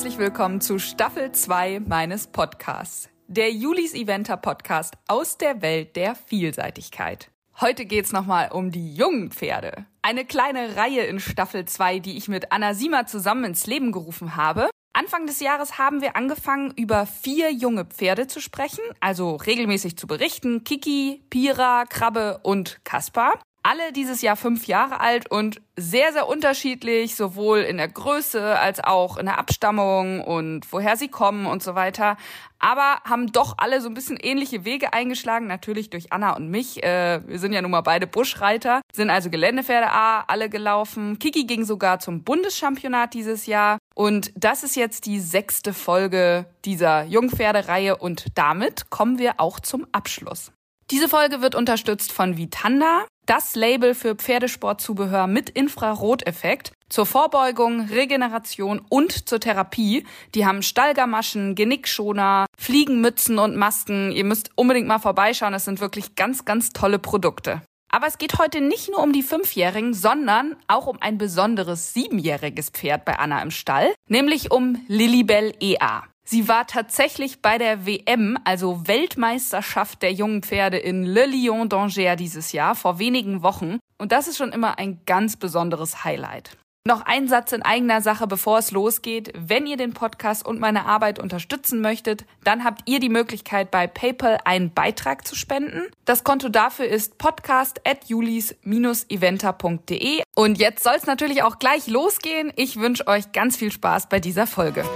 herzlich willkommen zu Staffel 2 meines Podcasts, der Julis Eventer Podcast aus der Welt der Vielseitigkeit. Heute geht's nochmal um die jungen Pferde. Eine kleine Reihe in Staffel 2, die ich mit Anna Sima zusammen ins Leben gerufen habe. Anfang des Jahres haben wir angefangen, über vier junge Pferde zu sprechen, also regelmäßig zu berichten. Kiki, Pira, Krabbe und Kaspar alle dieses Jahr fünf Jahre alt und sehr, sehr unterschiedlich, sowohl in der Größe als auch in der Abstammung und woher sie kommen und so weiter. Aber haben doch alle so ein bisschen ähnliche Wege eingeschlagen, natürlich durch Anna und mich. Äh, wir sind ja nun mal beide Buschreiter, sind also Geländepferde A alle gelaufen. Kiki ging sogar zum Bundeschampionat dieses Jahr. Und das ist jetzt die sechste Folge dieser Jungpferdereihe und damit kommen wir auch zum Abschluss. Diese Folge wird unterstützt von Vitanda, das Label für Pferdesportzubehör mit Infraroteffekt zur Vorbeugung, Regeneration und zur Therapie. Die haben Stallgamaschen, Genickschoner, Fliegenmützen und Masken. Ihr müsst unbedingt mal vorbeischauen. Das sind wirklich ganz, ganz tolle Produkte. Aber es geht heute nicht nur um die Fünfjährigen, sondern auch um ein besonderes siebenjähriges Pferd bei Anna im Stall, nämlich um Lilibel EA. Sie war tatsächlich bei der WM, also Weltmeisterschaft der jungen Pferde in Le Lion d'Angers dieses Jahr, vor wenigen Wochen. Und das ist schon immer ein ganz besonderes Highlight. Noch ein Satz in eigener Sache, bevor es losgeht. Wenn ihr den Podcast und meine Arbeit unterstützen möchtet, dann habt ihr die Möglichkeit, bei PayPal einen Beitrag zu spenden. Das Konto dafür ist podcast.julis-eventer.de. Und jetzt soll es natürlich auch gleich losgehen. Ich wünsche euch ganz viel Spaß bei dieser Folge.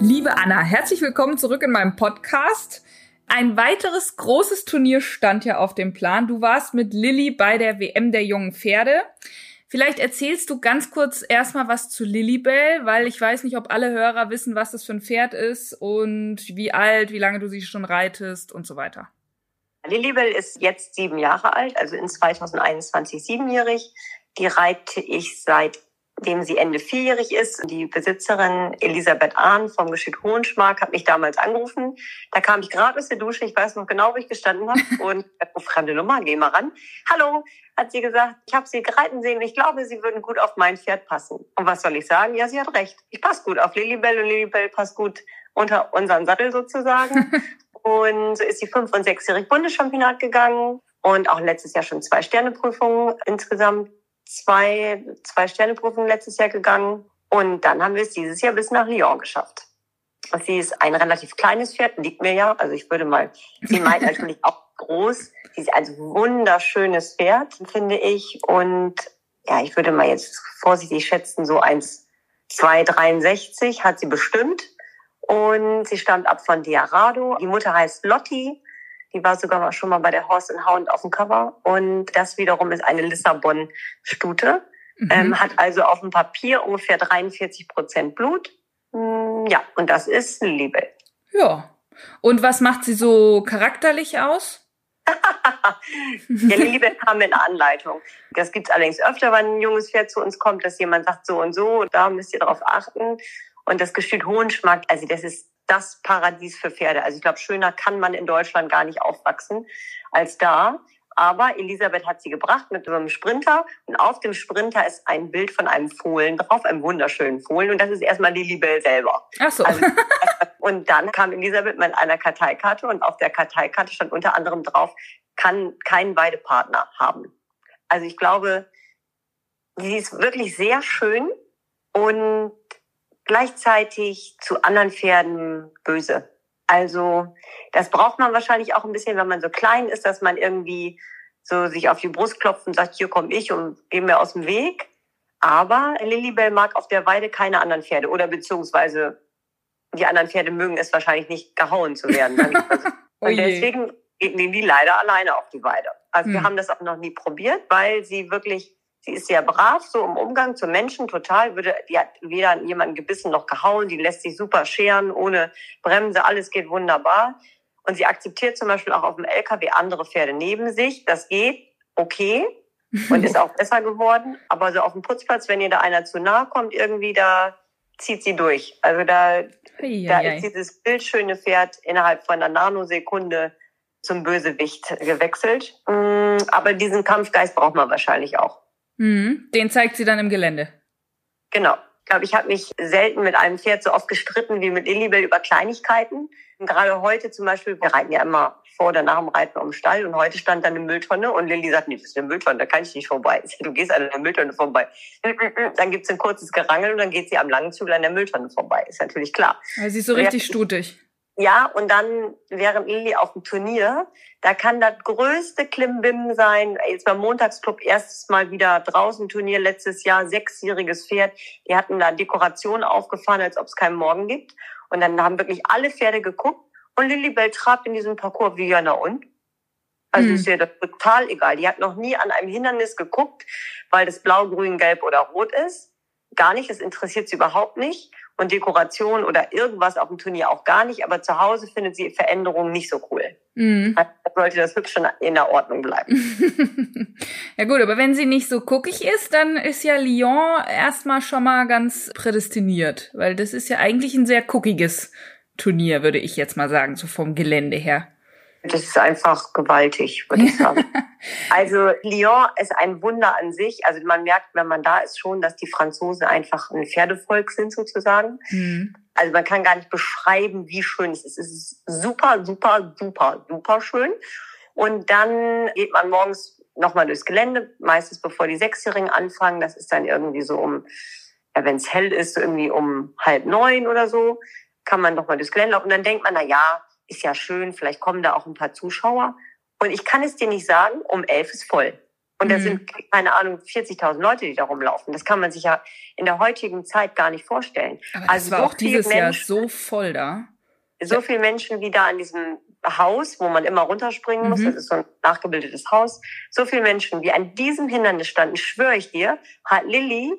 Liebe Anna, herzlich willkommen zurück in meinem Podcast. Ein weiteres großes Turnier stand ja auf dem Plan. Du warst mit Lilly bei der WM der jungen Pferde. Vielleicht erzählst du ganz kurz erstmal was zu Lilibell, weil ich weiß nicht, ob alle Hörer wissen, was das für ein Pferd ist und wie alt, wie lange du sie schon reitest und so weiter. Lilibell ist jetzt sieben Jahre alt, also in 2021 siebenjährig. Die reite ich seit dem sie Ende vierjährig ist. Die Besitzerin Elisabeth Ahn vom Geschick Hohenschmark hat mich damals angerufen. Da kam ich gerade aus der Dusche, ich weiß noch genau, wo ich gestanden habe. Und oh, fremde Nummer, geh mal ran. Hallo, hat sie gesagt, ich habe sie reiten sehen. Ich glaube, sie würden gut auf mein Pferd passen. Und was soll ich sagen? Ja, sie hat recht. Ich passe gut auf Lilibell und Lilibell passt gut unter unseren Sattel sozusagen. und so ist sie fünf- und sechsjährig Bundeschampionat gegangen und auch letztes Jahr schon zwei Sterneprüfungen insgesamt zwei, zwei Sterneprüfungen letztes Jahr gegangen. Und dann haben wir es dieses Jahr bis nach Lyon geschafft. Sie ist ein relativ kleines Pferd, liegt mir ja. Also ich würde mal, sie meint natürlich auch groß. Sie ist ein wunderschönes Pferd, finde ich. Und ja, ich würde mal jetzt vorsichtig schätzen, so 1, 2,63 hat sie bestimmt. Und sie stammt ab von Diarado. Die Mutter heißt Lotti. Die war sogar mal schon mal bei der Horse and Hound auf dem Cover. Und das wiederum ist eine Lissabon-Stute. Mhm. Ähm, hat also auf dem Papier ungefähr 43 Prozent Blut. Mm, ja, und das ist Liebe. Ja. Und was macht sie so charakterlich aus? ja, Liebe kam in Anleitung. Das gibt es allerdings öfter, wenn ein junges Pferd zu uns kommt, dass jemand sagt so und so, da müsst ihr drauf achten. Und das Gestüt Hohenschmack, also das ist das Paradies für Pferde. Also ich glaube, schöner kann man in Deutschland gar nicht aufwachsen als da. Aber Elisabeth hat sie gebracht mit einem Sprinter und auf dem Sprinter ist ein Bild von einem Fohlen drauf, einem wunderschönen Fohlen und das ist erstmal die Libelle selber. Ach so. Also, und dann kam Elisabeth mit einer Karteikarte und auf der Karteikarte stand unter anderem drauf, kann keinen Weidepartner haben. Also ich glaube, sie ist wirklich sehr schön und gleichzeitig zu anderen Pferden böse. Also das braucht man wahrscheinlich auch ein bisschen, wenn man so klein ist, dass man irgendwie so sich auf die Brust klopft und sagt, hier komme ich und geh mir aus dem Weg. Aber Lilibell mag auf der Weide keine anderen Pferde oder beziehungsweise die anderen Pferde mögen es wahrscheinlich nicht gehauen zu werden. und deswegen gehen die leider alleine auf die Weide. Also hm. wir haben das auch noch nie probiert, weil sie wirklich Sie ist sehr brav, so im Umgang zu Menschen, total. Würde, die hat weder jemanden gebissen noch gehauen. Die lässt sich super scheren, ohne Bremse. Alles geht wunderbar. Und sie akzeptiert zum Beispiel auch auf dem LKW andere Pferde neben sich. Das geht okay und ist auch besser geworden. Aber so auf dem Putzplatz, wenn ihr da einer zu nahe kommt, irgendwie da zieht sie durch. Also da, Eieiei. da ist dieses bildschöne Pferd innerhalb von einer Nanosekunde zum Bösewicht gewechselt. Mm aber diesen Kampfgeist braucht man wahrscheinlich auch. Mhm. Den zeigt sie dann im Gelände. Genau. Ich glaube, ich habe mich selten mit einem Pferd so oft gestritten wie mit Lilibel über Kleinigkeiten. Und gerade heute zum Beispiel, wir reiten ja immer vor oder nach dem Reiten um den Stall und heute stand da eine Mülltonne und Lilly sagt, nee, das ist eine Mülltonne, da kann ich nicht vorbei. Du gehst an der Mülltonne vorbei. Dann gibt's ein kurzes Gerangel und dann geht sie am langen Zügel an der Mülltonne vorbei. Ist natürlich klar. Also sie ist so richtig stutig. Ja, und dann während Lilly auf dem Turnier, da kann das größte Klimbim sein. Jetzt beim Montagsclub erstes Mal wieder draußen Turnier letztes Jahr, sechsjähriges Pferd. Die hatten da Dekorationen aufgefahren, als ob es keinen Morgen gibt. Und dann haben wirklich alle Pferde geguckt und Lilibel trabt in diesem Parcours wie ja, na und? Also mhm. ist ihr das total egal. Die hat noch nie an einem Hindernis geguckt, weil das blau, grün, gelb oder rot ist. Gar nicht, das interessiert sie überhaupt nicht und Dekoration oder irgendwas auf dem Turnier auch gar nicht. Aber zu Hause findet sie Veränderungen nicht so cool. Mhm. Also sollte das hübsch schon in der Ordnung bleiben. ja gut, aber wenn sie nicht so guckig ist, dann ist ja Lyon erstmal schon mal ganz prädestiniert, weil das ist ja eigentlich ein sehr guckiges Turnier, würde ich jetzt mal sagen, so vom Gelände her. Das ist einfach gewaltig, würde ich sagen. also Lyon ist ein Wunder an sich. Also man merkt, wenn man da ist, schon, dass die Franzosen einfach ein Pferdevolk sind sozusagen. Mhm. Also man kann gar nicht beschreiben, wie schön es ist. Es ist super, super, super, super schön. Und dann geht man morgens nochmal durchs Gelände, meistens bevor die Sechsjährigen anfangen. Das ist dann irgendwie so um, ja, wenn es hell ist, so irgendwie um halb neun oder so, kann man nochmal durchs Gelände laufen. Und dann denkt man, na ja, ist ja schön, vielleicht kommen da auch ein paar Zuschauer. Und ich kann es dir nicht sagen, um elf ist voll. Und da mhm. sind, keine Ahnung, 40.000 Leute, die da rumlaufen. Das kann man sich ja in der heutigen Zeit gar nicht vorstellen. Aber also war so auch dieses Menschen, Jahr so voll da. So viele Menschen wie da an diesem Haus, wo man immer runterspringen muss. Mhm. Das ist so ein nachgebildetes Haus. So viele Menschen, wie an diesem Hindernis standen, schwöre ich dir, hat Lilly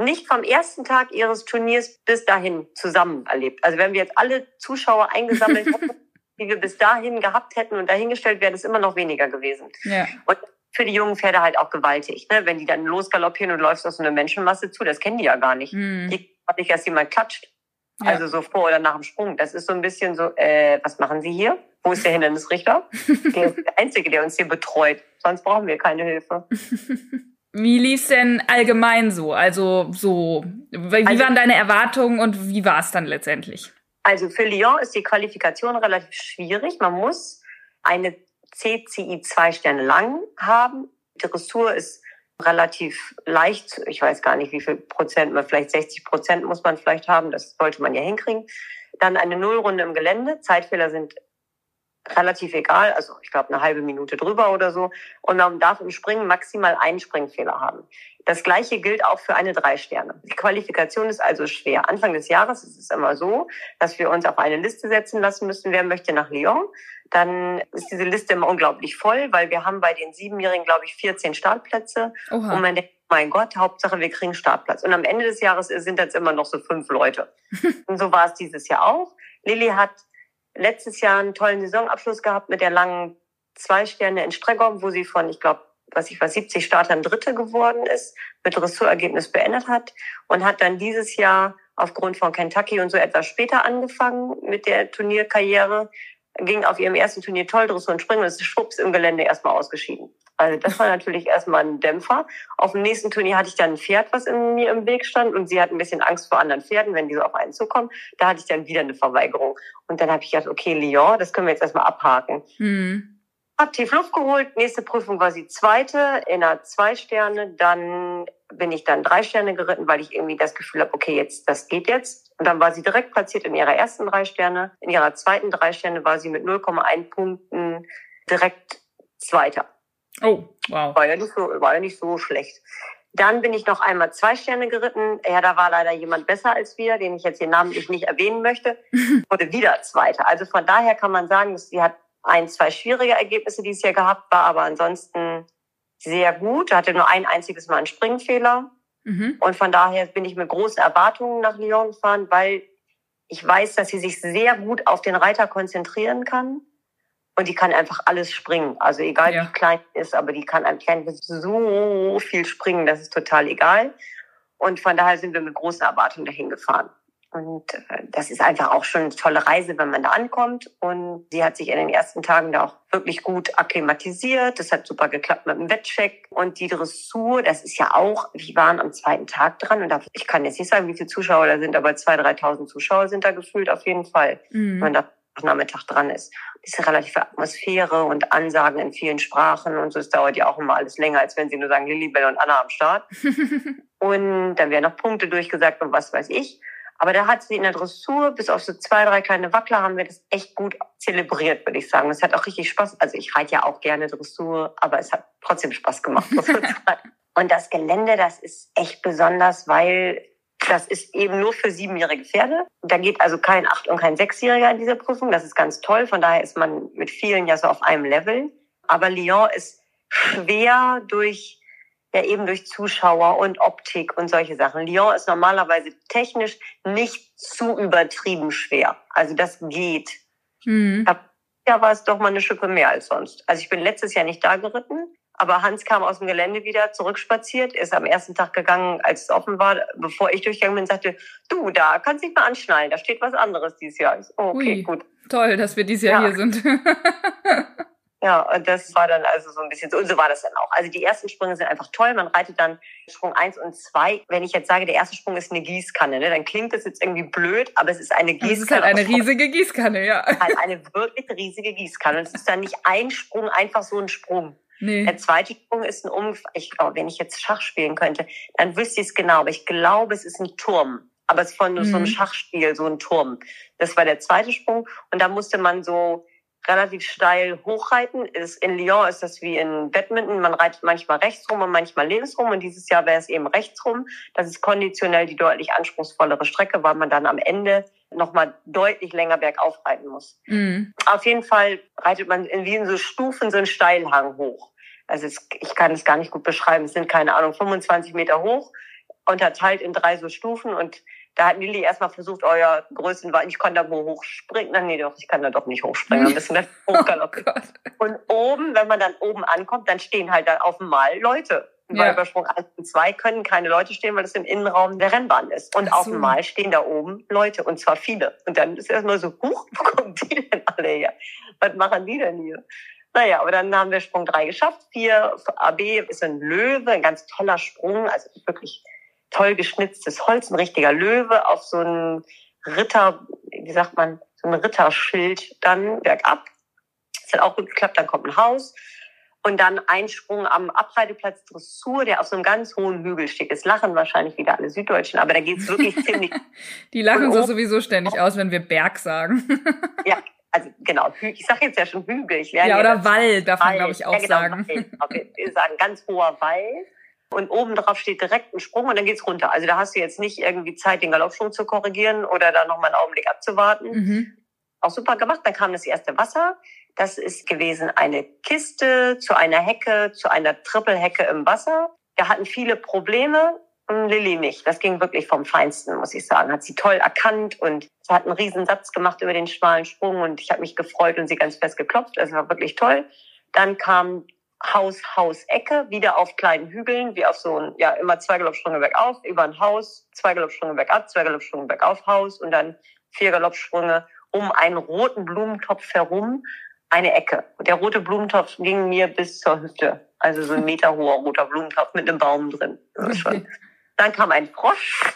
nicht vom ersten Tag ihres Turniers bis dahin zusammen erlebt. Also wenn wir jetzt alle Zuschauer eingesammelt hätten, die wir bis dahin gehabt hätten und dahingestellt, wäre das immer noch weniger gewesen. Ja. Und für die jungen Pferde halt auch gewaltig, ne? wenn die dann losgaloppieren und läufst aus so einer Menschenmasse zu, das kennen die ja gar nicht. Mhm. Die hat nicht erst jemand klatscht. Ja. Also so vor oder nach dem Sprung. Das ist so ein bisschen so, äh, was machen Sie hier? Wo ist der Hindernisrichter? der ist der Einzige, der uns hier betreut. Sonst brauchen wir keine Hilfe. Wie lief's denn allgemein so? Also so, wie also, waren deine Erwartungen und wie war es dann letztendlich? Also für Lyon ist die Qualifikation relativ schwierig. Man muss eine CCI zwei Sterne lang haben. Die Dressur ist relativ leicht. Ich weiß gar nicht, wie viel Prozent, vielleicht 60 Prozent muss man vielleicht haben. Das sollte man ja hinkriegen. Dann eine Nullrunde im Gelände. Zeitfehler sind relativ egal, also ich glaube eine halbe Minute drüber oder so. Und man darf im Springen maximal einen Springfehler haben. Das gleiche gilt auch für eine drei Sterne. Die Qualifikation ist also schwer. Anfang des Jahres ist es immer so, dass wir uns auf eine Liste setzen lassen müssen, wer möchte nach Lyon. Dann ist diese Liste immer unglaublich voll, weil wir haben bei den Siebenjährigen, glaube ich, 14 Startplätze. Oha. Und man denkt, mein Gott, Hauptsache wir kriegen Startplatz. Und am Ende des Jahres sind das immer noch so fünf Leute. Und so war es dieses Jahr auch. Lilly hat letztes Jahr einen tollen Saisonabschluss gehabt mit der langen zwei Sterne in Stregom, wo sie von, ich glaube, was ich weiß, 70 Startern Dritte geworden ist, mit Dressurergebnis beendet hat und hat dann dieses Jahr aufgrund von Kentucky und so etwas später angefangen mit der Turnierkarriere, ging auf ihrem ersten Turnier toll Dressur und Springen und ist schwupps im Gelände erstmal ausgeschieden. Also das war natürlich erstmal ein Dämpfer. Auf dem nächsten Turnier hatte ich dann ein Pferd, was in mir im Weg stand und sie hat ein bisschen Angst vor anderen Pferden, wenn die so auf einen zukommen. Da hatte ich dann wieder eine Verweigerung. Und dann habe ich gedacht, okay, Lyon, das können wir jetzt erstmal abhaken. Mhm. Hab tief Luft geholt. Nächste Prüfung war sie zweite in einer zwei Sterne. Dann bin ich dann drei Sterne geritten, weil ich irgendwie das Gefühl habe, okay, jetzt das geht jetzt. Und dann war sie direkt platziert in ihrer ersten drei Sterne. In ihrer zweiten drei Sterne war sie mit 0,1 Punkten direkt Zweiter. Oh, wow. War ja nicht so, war ja nicht so schlecht. Dann bin ich noch einmal zwei Sterne geritten. Ja, da war leider jemand besser als wir, den ich jetzt hier namentlich nicht erwähnen möchte. Wurde wieder Zweiter. Also von daher kann man sagen, sie hat ein, zwei schwierige Ergebnisse dieses Jahr gehabt, war aber ansonsten sehr gut. Hatte nur ein einziges Mal einen Springfehler. Mhm. Und von daher bin ich mit großen Erwartungen nach Lyon gefahren, weil ich weiß, dass sie sich sehr gut auf den Reiter konzentrieren kann und die kann einfach alles springen. Also egal ja. wie klein ist, aber die kann einfach so viel springen, das ist total egal. Und von daher sind wir mit großen Erwartungen dahin gefahren. Und äh, das ist einfach auch schon eine tolle Reise, wenn man da ankommt. Und sie hat sich in den ersten Tagen da auch wirklich gut akklimatisiert. Das hat super geklappt mit dem Wettcheck. Und die Dressur, das ist ja auch, wir waren am zweiten Tag dran. Und da, ich kann jetzt nicht sagen, wie viele Zuschauer da sind, aber 2.000, 3.000 Zuschauer sind da gefühlt auf jeden Fall, mhm. wenn man da Nachmittag dran ist. Diese relative Atmosphäre und Ansagen in vielen Sprachen und so. Es dauert ja auch immer alles länger, als wenn sie nur sagen Lilibelle und Anna am Start. und dann werden noch Punkte durchgesagt und was weiß ich. Aber da hat sie in der Dressur, bis auf so zwei, drei kleine Wackler, haben wir das echt gut zelebriert, würde ich sagen. Es hat auch richtig Spaß. Also ich reite ja auch gerne Dressur, aber es hat trotzdem Spaß gemacht, muss man sagen. Und das Gelände, das ist echt besonders, weil das ist eben nur für siebenjährige Pferde. Da geht also kein acht- und kein sechsjähriger in diese Prüfung. Das ist ganz toll. Von daher ist man mit vielen ja so auf einem Level. Aber Lyon ist schwer durch ja eben durch Zuschauer und Optik und solche Sachen. Lyon ist normalerweise technisch nicht zu übertrieben schwer. Also das geht. Mhm. Ja, war es doch mal eine Schippe mehr als sonst. Also ich bin letztes Jahr nicht da geritten, aber Hans kam aus dem Gelände wieder zurückspaziert, ist am ersten Tag gegangen, als es offen war, bevor ich durchgegangen bin, sagte, du, da kannst dich mal anschnallen, da steht was anderes dieses Jahr. Ich, oh, okay, Ui, gut. Toll, dass wir dieses Jahr ja. hier sind. Ja, und das war dann also so ein bisschen so, und so war das dann auch. Also die ersten Sprünge sind einfach toll. Man reitet dann Sprung eins und zwei. Wenn ich jetzt sage, der erste Sprung ist eine Gießkanne, ne, dann klingt das jetzt irgendwie blöd, aber es ist eine Gießkanne. Es ist halt eine riesige Gießkanne, ja. Halt eine wirklich riesige Gießkanne. Und es ist dann nicht ein Sprung, einfach so ein Sprung. Nee. Der zweite Sprung ist ein Umf ich glaube, wenn ich jetzt Schach spielen könnte, dann wüsste ich es genau. Aber ich glaube, es ist ein Turm. Aber es ist von mhm. so einem mhm. Schachspiel, so ein Turm. Das war der zweite Sprung. Und da musste man so relativ steil hochreiten. Ist, in Lyon ist das wie in Badminton. Man reitet manchmal rechts rum und manchmal links rum. Und dieses Jahr wäre es eben rechts rum. Das ist konditionell die deutlich anspruchsvollere Strecke, weil man dann am Ende nochmal deutlich länger bergauf reiten muss. Mhm. Auf jeden Fall reitet man in, wie in so Stufen so einen Steilhang hoch. Also es, ich kann es gar nicht gut beschreiben. Es sind keine Ahnung 25 Meter hoch, unterteilt in drei so Stufen und da hat Lilly erstmal versucht, euer Größenwagen, ich kann da wo hochspringen. Nein, nee, doch, ich kann da doch nicht hochspringen. Ein bisschen hochgaloppieren. Oh und oben, wenn man dann oben ankommt, dann stehen halt dann auf dem Mal Leute. Ja. Bei Übersprung 1 und 2 können keine Leute stehen, weil das im Innenraum der Rennbahn ist. Und so. auf dem Mal stehen da oben Leute, und zwar viele. Und dann ist erstmal so, huch, wo kommen die denn alle her? Was machen die denn hier? Naja, aber dann haben wir Sprung 3 geschafft. 4 AB ist ein Löwe, ein ganz toller Sprung, also wirklich toll geschnitztes Holz, ein richtiger Löwe auf so ein Ritter, wie sagt man, so ein Ritterschild dann bergab. Das hat auch gut geklappt, dann kommt ein Haus. Und dann ein Sprung am Abreiteplatz Dressur, der auf so einem ganz hohen Hügel steht. Es lachen wahrscheinlich wieder alle Süddeutschen, aber da geht's wirklich ziemlich. Die lachen so sowieso ständig aus, wenn wir Berg sagen. ja, also genau, ich sage jetzt ja schon Hügel. Ich ja, oder Wald darf man, glaube ich, auch ja, genau, sagen. Wald. Wir sagen ganz hoher Wald und oben drauf steht direkt ein Sprung und dann geht's runter. Also da hast du jetzt nicht irgendwie Zeit, den Galoppsprung zu korrigieren oder da nochmal einen Augenblick abzuwarten. Mhm. Auch super gemacht. Dann kam das erste Wasser. Das ist gewesen eine Kiste zu einer Hecke, zu einer Trippelhecke im Wasser. Da hatten viele Probleme. Und Lilly nicht. Das ging wirklich vom Feinsten, muss ich sagen. Hat sie toll erkannt und sie hat einen riesen Satz gemacht über den schmalen Sprung und ich habe mich gefreut und sie ganz fest geklopft. Das war wirklich toll. Dann kam Haus, Haus, Ecke, wieder auf kleinen Hügeln, wie auf so ein, ja, immer zwei Galoppsprünge bergauf, über ein Haus, zwei Galoppsprünge bergab, zwei Galoppsprünge bergauf, Haus und dann vier Galoppsprünge um einen roten Blumentopf herum, eine Ecke. Und der rote Blumentopf ging mir bis zur Hüfte. Also so ein Meter hoher roter Blumentopf mit einem Baum drin. Okay. Dann kam ein Frosch,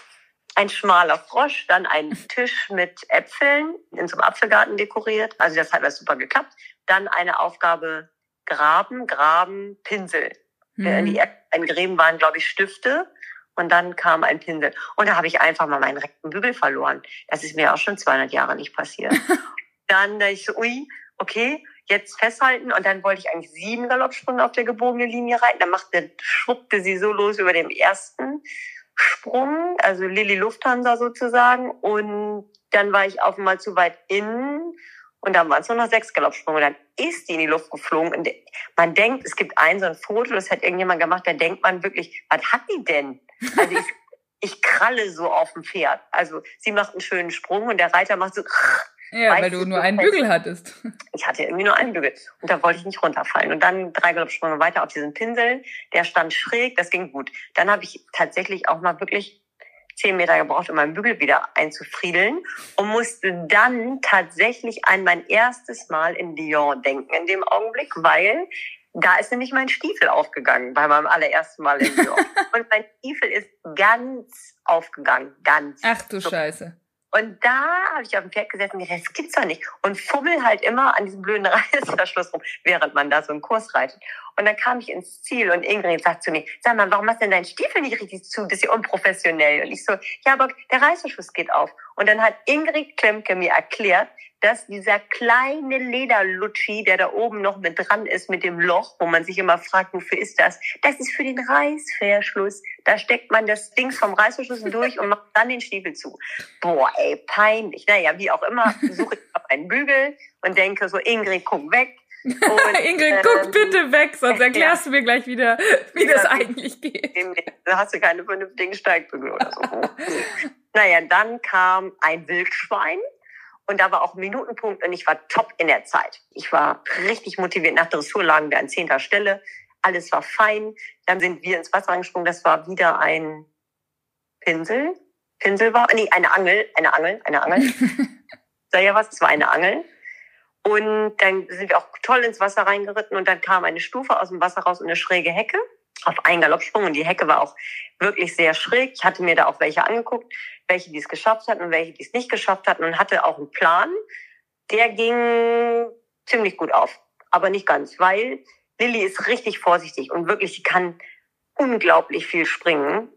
ein schmaler Frosch, dann ein Tisch mit Äpfeln in so einem Apfelgarten dekoriert. Also das hat alles super geklappt. Dann eine Aufgabe Graben, Graben, Pinsel. Mhm. Die Gräben waren, glaube ich, Stifte. Und dann kam ein Pinsel. Und da habe ich einfach mal meinen rechten Bügel verloren. Das ist mir auch schon 200 Jahre nicht passiert. dann da ich so, ui, okay, jetzt festhalten. Und dann wollte ich eigentlich sieben Galoppsprünge auf der gebogenen Linie reiten. Dann machte, schwuppte sie so los über dem ersten Sprung, also Lilly Lufthansa sozusagen. Und dann war ich auf einmal zu weit innen und dann waren es nur noch sechs Galoppsprünge. Dann ist die in die Luft geflogen. Und man denkt, es gibt ein so ein Foto, das hat irgendjemand gemacht, da denkt man wirklich, was hat die denn? Also ich, ich kralle so auf dem Pferd. Also sie macht einen schönen Sprung und der Reiter macht so. Ja, weil du nur einen Bügel hattest. Ich hatte irgendwie nur einen Bügel. Und da wollte ich nicht runterfallen. Und dann drei Galoppsprünge weiter auf diesen Pinseln. Der stand schräg, das ging gut. Dann habe ich tatsächlich auch mal wirklich zehn Meter gebraucht, um meinen Bügel wieder einzufriedeln und musste dann tatsächlich an mein erstes Mal in Lyon denken in dem Augenblick, weil da ist nämlich mein Stiefel aufgegangen bei meinem allerersten Mal in Lyon. und mein Stiefel ist ganz aufgegangen, ganz. Ach du so. Scheiße. Und da habe ich auf dem Pferd gesessen und gedacht, das gibt's doch nicht. Und fummel halt immer an diesem blöden Reißverschluss rum, während man da so einen Kurs reitet. Und dann kam ich ins Ziel und Ingrid sagt zu mir, sag mal, warum hast du denn deinen Stiefel nicht richtig zu? Das ist ja unprofessionell. Und ich so, ja, aber der Reißverschluss geht auf. Und dann hat Ingrid Klemke mir erklärt, dass dieser kleine Lederlutschi, der da oben noch mit dran ist mit dem Loch, wo man sich immer fragt, wofür ist das? Das ist für den Reißverschluss. Da steckt man das Ding vom Reißverschluss durch und macht dann den Stiefel zu. Boah, ey, peinlich. Naja, wie auch immer, suche ich auf einen Bügel und denke so, Ingrid, guck weg. Und, Ingrid, guck ähm, bitte weg, sonst erklärst ja. du mir gleich wieder, wie ja, das eigentlich geht. Da hast du keine vernünftigen Steigbügel oder so. naja, dann kam ein Wildschwein und da war auch ein Minutenpunkt und ich war top in der Zeit. Ich war richtig motiviert. Nach Dressur lagen wir an zehnter Stelle. Alles war fein. Dann sind wir ins Wasser angesprungen. Das war wieder ein Pinsel. Pinsel war, nee, eine Angel, eine Angel, eine Angel. Sag ja was, es war eine Angel. Und dann sind wir auch toll ins Wasser reingeritten und dann kam eine Stufe aus dem Wasser raus und eine schräge Hecke auf einen Galoppsprung und die Hecke war auch wirklich sehr schräg. Ich hatte mir da auch welche angeguckt, welche die es geschafft hatten und welche die es nicht geschafft hatten und hatte auch einen Plan. Der ging ziemlich gut auf, aber nicht ganz, weil Lilly ist richtig vorsichtig und wirklich, sie kann unglaublich viel springen.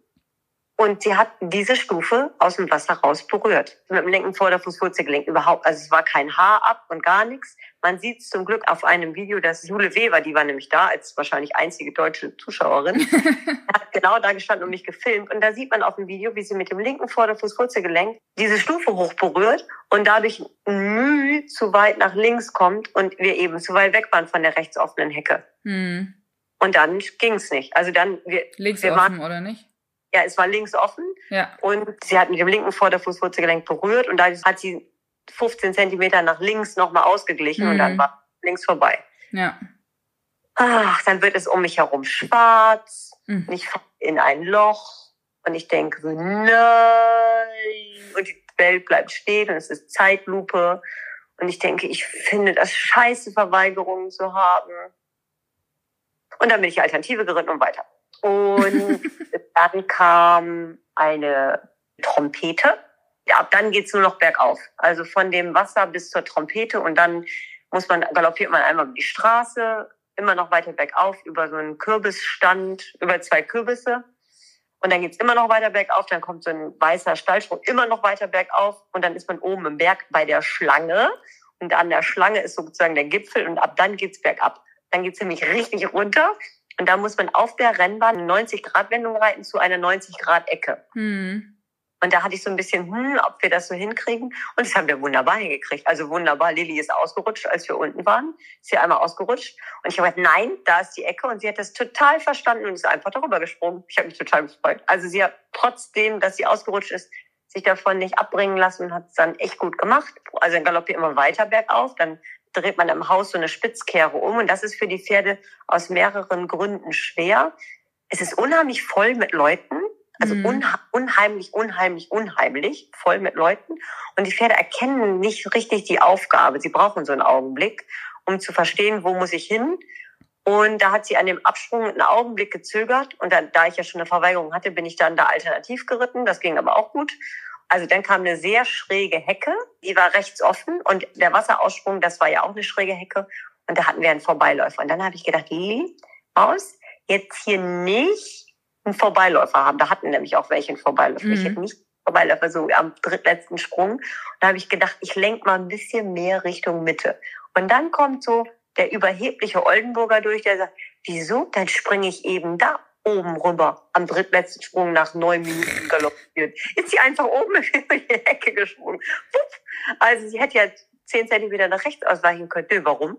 Und sie hat diese Stufe aus dem Wasser raus berührt. Mit dem linken Vorderfußwurzelgelenk überhaupt. Also es war kein Haar ab und gar nichts. Man sieht zum Glück auf einem Video, dass Jule Weber, die war nämlich da als wahrscheinlich einzige deutsche Zuschauerin, hat genau da gestanden und mich gefilmt. Und da sieht man auf dem Video, wie sie mit dem linken Vorderfußwurzelgelenk diese Stufe hoch berührt und dadurch Mühe zu weit nach links kommt und wir eben zu weit weg waren von der rechts offenen Hecke. Hm. Und dann ging's nicht. Also dann wir, links wir offen waren, oder nicht? Ja, es war links offen. Ja. Und sie hat mit dem linken Vorderfußwurzelgelenk berührt und da hat sie 15 Zentimeter nach links nochmal ausgeglichen mhm. und dann mhm. war links vorbei. Ja. Ach, dann wird es um mich herum schwarz mhm. und ich falle in ein Loch und ich denke so, nein. Und die Welt bleibt stehen und es ist Zeitlupe. Und ich denke, ich finde das scheiße, Verweigerungen zu haben. Und dann bin ich Alternative geritten und weiter. Und dann kam eine Trompete. Ja, ab dann geht's nur noch bergauf. Also von dem Wasser bis zur Trompete und dann muss man, galoppiert man einmal über die Straße, immer noch weiter bergauf, über so einen Kürbisstand, über zwei Kürbisse. Und dann geht's immer noch weiter bergauf, dann kommt so ein weißer Stallsprung, immer noch weiter bergauf und dann ist man oben im Berg bei der Schlange. Und an der Schlange ist sozusagen der Gipfel und ab dann geht's bergab. Dann geht's nämlich richtig runter und da muss man auf der Rennbahn eine 90-Grad-Wendung reiten zu einer 90-Grad-Ecke. Hm. Und da hatte ich so ein bisschen, hm, ob wir das so hinkriegen. Und das haben wir wunderbar hingekriegt. Also wunderbar. Lilly ist ausgerutscht, als wir unten waren. Ist hier einmal ausgerutscht. Und ich habe gesagt, nein, da ist die Ecke. Und sie hat das total verstanden und ist einfach darüber gesprungen. Ich habe mich total gefreut. Also sie hat trotzdem, dass sie ausgerutscht ist, sich davon nicht abbringen lassen und hat es dann echt gut gemacht. Also dann galoppiert immer weiter bergauf. Dann dreht man im Haus so eine Spitzkehre um. Und das ist für die Pferde aus mehreren Gründen schwer. Es ist unheimlich voll mit Leuten. Also mhm. unheimlich, unheimlich, unheimlich voll mit Leuten. Und die Pferde erkennen nicht richtig die Aufgabe. Sie brauchen so einen Augenblick, um zu verstehen, wo muss ich hin. Und da hat sie an dem Absprung einen Augenblick gezögert. Und dann, da ich ja schon eine Verweigerung hatte, bin ich dann da alternativ geritten. Das ging aber auch gut. Also dann kam eine sehr schräge Hecke, die war rechts offen und der Wasserausprung, das war ja auch eine schräge Hecke und da hatten wir einen Vorbeiläufer. Und dann habe ich gedacht, Lili, aus, jetzt hier nicht einen Vorbeiläufer haben. Da hatten nämlich auch welche einen Vorbeiläufer. Mhm. Ich hätte nicht Vorbeiläufer so am drittletzten Sprung. Und da habe ich gedacht, ich lenke mal ein bisschen mehr Richtung Mitte. Und dann kommt so der überhebliche Oldenburger durch, der sagt, wieso? Dann springe ich eben da oben rüber am drittletzten Sprung nach neun Minuten galoppiert. Ist sie einfach oben in die Ecke gesprungen. Also sie hätte ja zehn Zentimeter nach rechts ausweichen können. Nö, warum?